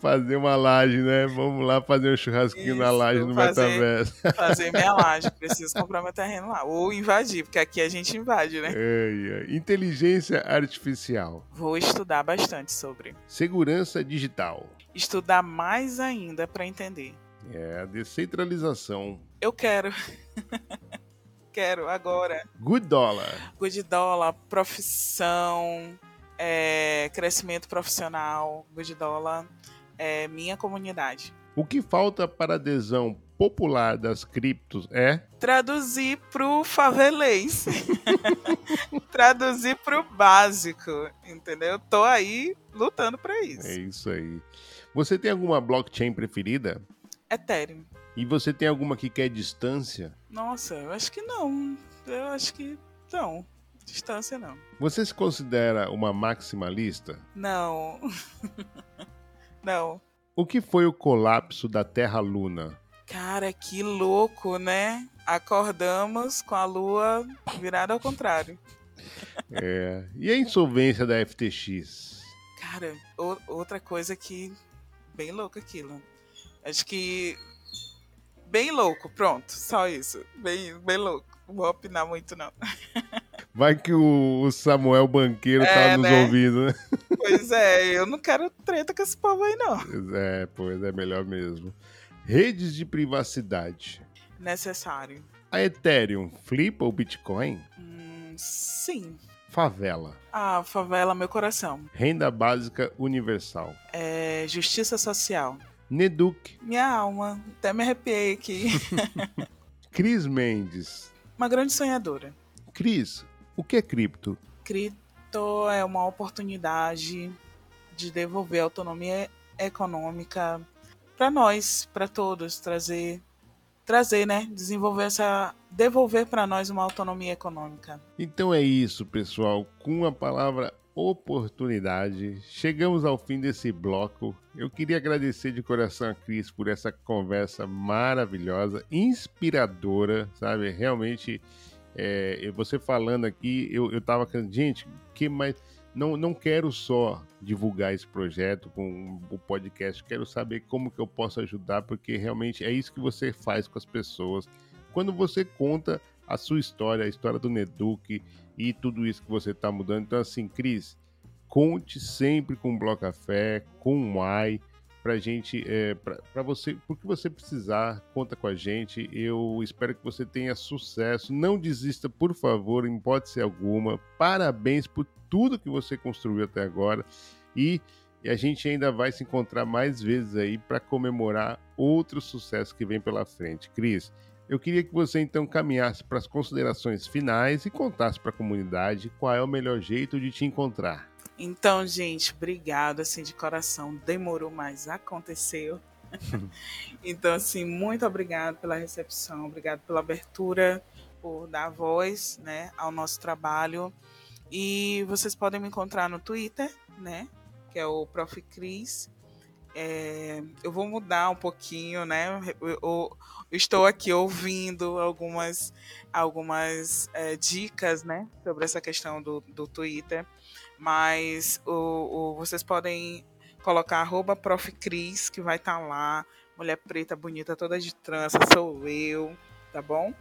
fazer uma laje, né? Vamos lá fazer um churrasquinho Isso, na laje no fazer, metaverso. Fazer minha laje, preciso comprar meu terreno lá. Ou invadir, porque aqui a gente invade, né? É, é. Inteligência artificial. Vou estudar bastante sobre. Segurança digital. Estudar mais ainda para entender. É, descentralização. Eu quero. quero agora. Good dollar. Good dollar, profissão, é, crescimento profissional. Good dollar é, minha comunidade. O que falta para a adesão popular das criptos é? Traduzir para o favelês. Traduzir para o básico, entendeu? Tô aí lutando para isso. É isso aí. Você tem alguma blockchain preferida? Ethereum. E você tem alguma que quer distância? Nossa, eu acho que não. Eu acho que não. Distância não. Você se considera uma maximalista? Não. Não. O que foi o colapso da Terra-Luna? Cara, que louco, né? Acordamos com a Lua virada ao contrário. É. E a insolvência da FTX? Cara, outra coisa que. Bem louco aquilo. Acho que. Bem louco, pronto. Só isso. Bem, bem louco. Não vou opinar muito, não. Vai que o Samuel Banqueiro tá é, tá nos né? ouvindo, né? Pois é, eu não quero treta com esse povo aí, não. Pois é, pois é melhor mesmo. Redes de privacidade. Necessário. A Ethereum flipa o Bitcoin? Hum, sim. Favela. Ah, favela, meu coração. Renda básica universal. É, justiça social. Neduc. Minha alma, até me arrepiei aqui. Cris Mendes. Uma grande sonhadora. Cris, o que é cripto? Cripto é uma oportunidade de devolver autonomia econômica para nós, para todos, trazer trazer, né, desenvolver essa devolver para nós uma autonomia econômica. Então é isso, pessoal, com a palavra oportunidade, chegamos ao fim desse bloco. Eu queria agradecer de coração a Cris por essa conversa maravilhosa, inspiradora, sabe? Realmente é, você falando aqui, eu, eu tava gente, que mais. Não, não quero só divulgar esse projeto com o podcast, quero saber como que eu posso ajudar, porque realmente é isso que você faz com as pessoas. Quando você conta a sua história, a história do Neduc e tudo isso que você está mudando. Então, assim, Cris, conte sempre com o Bloco Café, com o Mai, pra gente, é, para você, porque você precisar, conta com a gente. Eu espero que você tenha sucesso. Não desista, por favor, em hipótese alguma. Parabéns por tudo que você construiu até agora. E, e a gente ainda vai se encontrar mais vezes aí para comemorar outro sucesso que vem pela frente. Cris, eu queria que você então caminhasse para as considerações finais e contasse para a comunidade qual é o melhor jeito de te encontrar. Então, gente, obrigado, assim, de coração. Demorou, mas aconteceu. então, assim, muito obrigado pela recepção, obrigado pela abertura, por dar voz, né, ao nosso trabalho. E vocês podem me encontrar no Twitter, né, que é o Prof. Cris. É, eu vou mudar um pouquinho, né? Eu, eu, estou aqui ouvindo algumas, algumas é, dicas, né, sobre essa questão do, do Twitter. Mas o, o, vocês podem colocar arroba profcris, que vai estar tá lá. Mulher preta, bonita, toda de trança, sou eu, tá bom?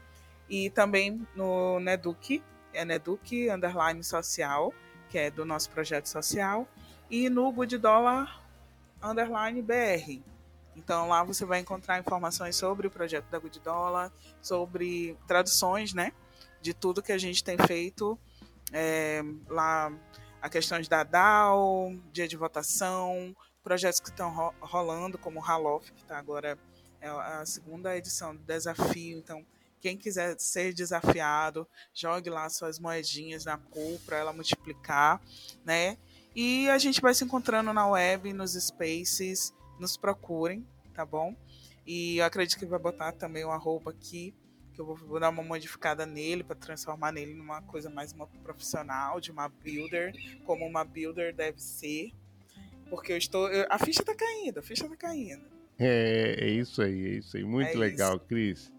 E também no Neduc, é Neduc underline social, que é do nosso projeto social. E no Good Dollar underline BR. Então lá você vai encontrar informações sobre o projeto da Good Dollar, sobre traduções, né? De tudo que a gente tem feito é, lá a questões da DAO, dia de votação, projetos que estão rolando, como o Halof, que está agora é a segunda edição do desafio. Então, quem quiser ser desafiado, jogue lá suas moedinhas na pool para ela multiplicar, né? E a gente vai se encontrando na web, nos spaces, nos procurem, tá bom? E eu acredito que vai botar também uma roupa aqui que eu vou, vou dar uma modificada nele para transformar nele numa coisa mais uma profissional, de uma builder, como uma builder deve ser. Porque eu estou. Eu, a ficha está caindo, a ficha está caindo. É, é isso aí, é isso aí. Muito é legal, isso. Cris.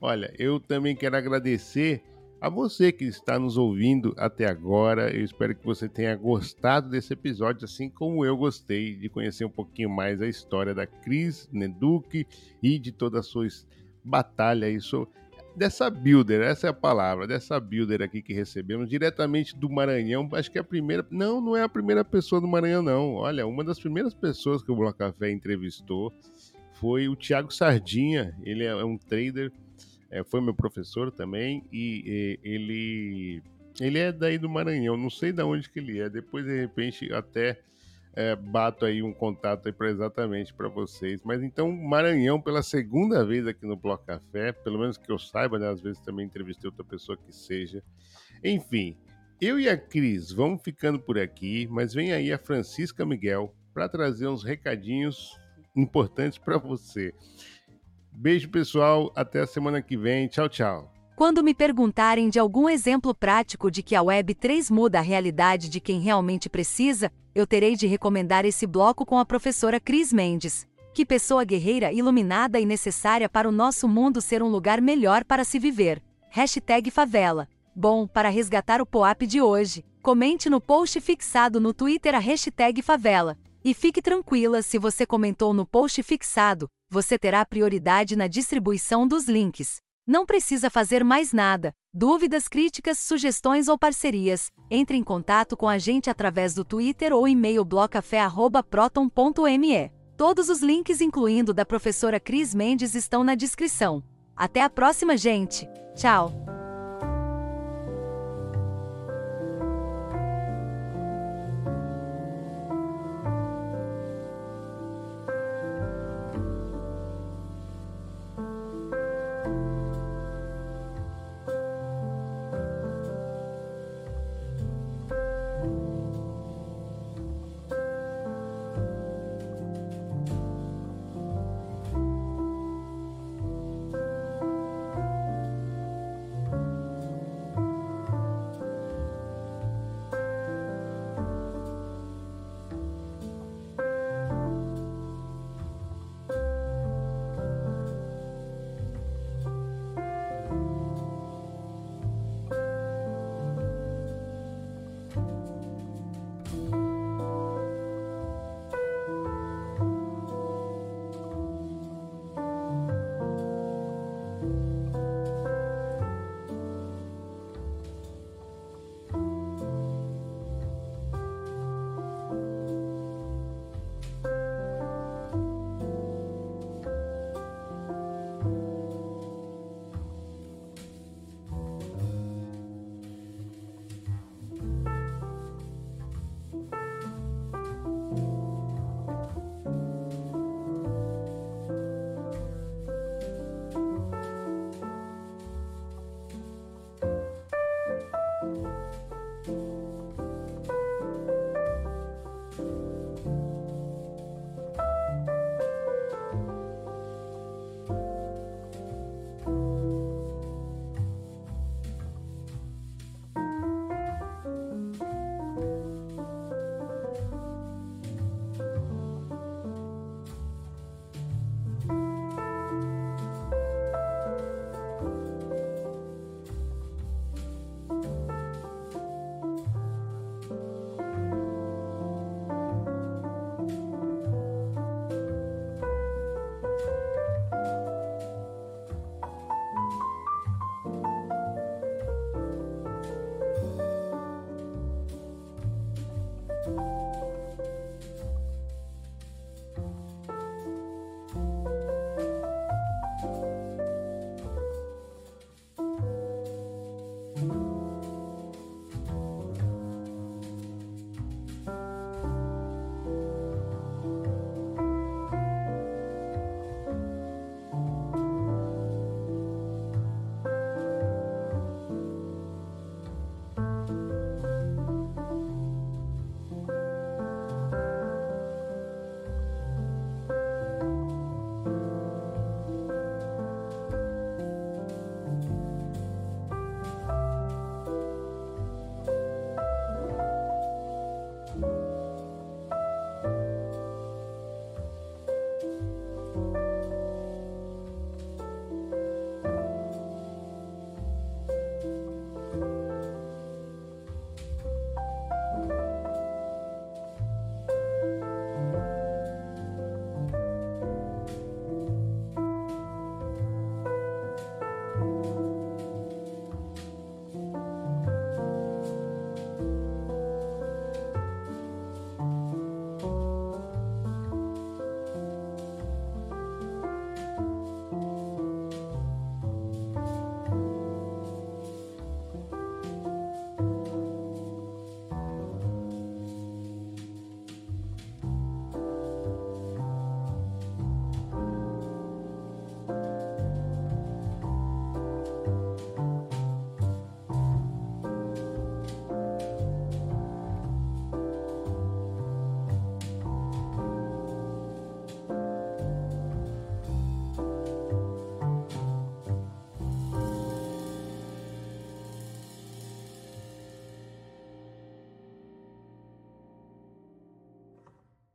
Olha, eu também quero agradecer a você que está nos ouvindo até agora. Eu espero que você tenha gostado desse episódio, assim como eu gostei de conhecer um pouquinho mais a história da Cris Neduc e de toda a sua batalha aí, dessa builder, essa é a palavra, dessa builder aqui que recebemos diretamente do Maranhão. Acho que é a primeira, não, não é a primeira pessoa do Maranhão, não. Olha, uma das primeiras pessoas que o Bloco Café entrevistou foi o Thiago Sardinha. Ele é um trader é, foi meu professor também e, e, ele ele é daí do Maranhão, não sei de onde que ele é. Depois de repente até é, bato aí um contato aí exatamente para vocês. Mas então Maranhão pela segunda vez aqui no Bloco Café, pelo menos que eu saiba, né? Às vezes também entrevistei outra pessoa que seja. Enfim, eu e a Cris vamos ficando por aqui, mas vem aí a Francisca Miguel para trazer uns recadinhos importantes para você. Beijo, pessoal. Até a semana que vem. Tchau, tchau. Quando me perguntarem de algum exemplo prático de que a Web3 muda a realidade de quem realmente precisa, eu terei de recomendar esse bloco com a professora Cris Mendes. Que pessoa guerreira, iluminada e necessária para o nosso mundo ser um lugar melhor para se viver. Hashtag favela. Bom, para resgatar o POAP de hoje, comente no post fixado no Twitter a hashtag favela. E fique tranquila se você comentou no post fixado, você terá prioridade na distribuição dos links. Não precisa fazer mais nada. Dúvidas, críticas, sugestões ou parcerias, entre em contato com a gente através do Twitter ou e-mail blocafé@proton.me. Todos os links, incluindo da professora Cris Mendes, estão na descrição. Até a próxima, gente. Tchau.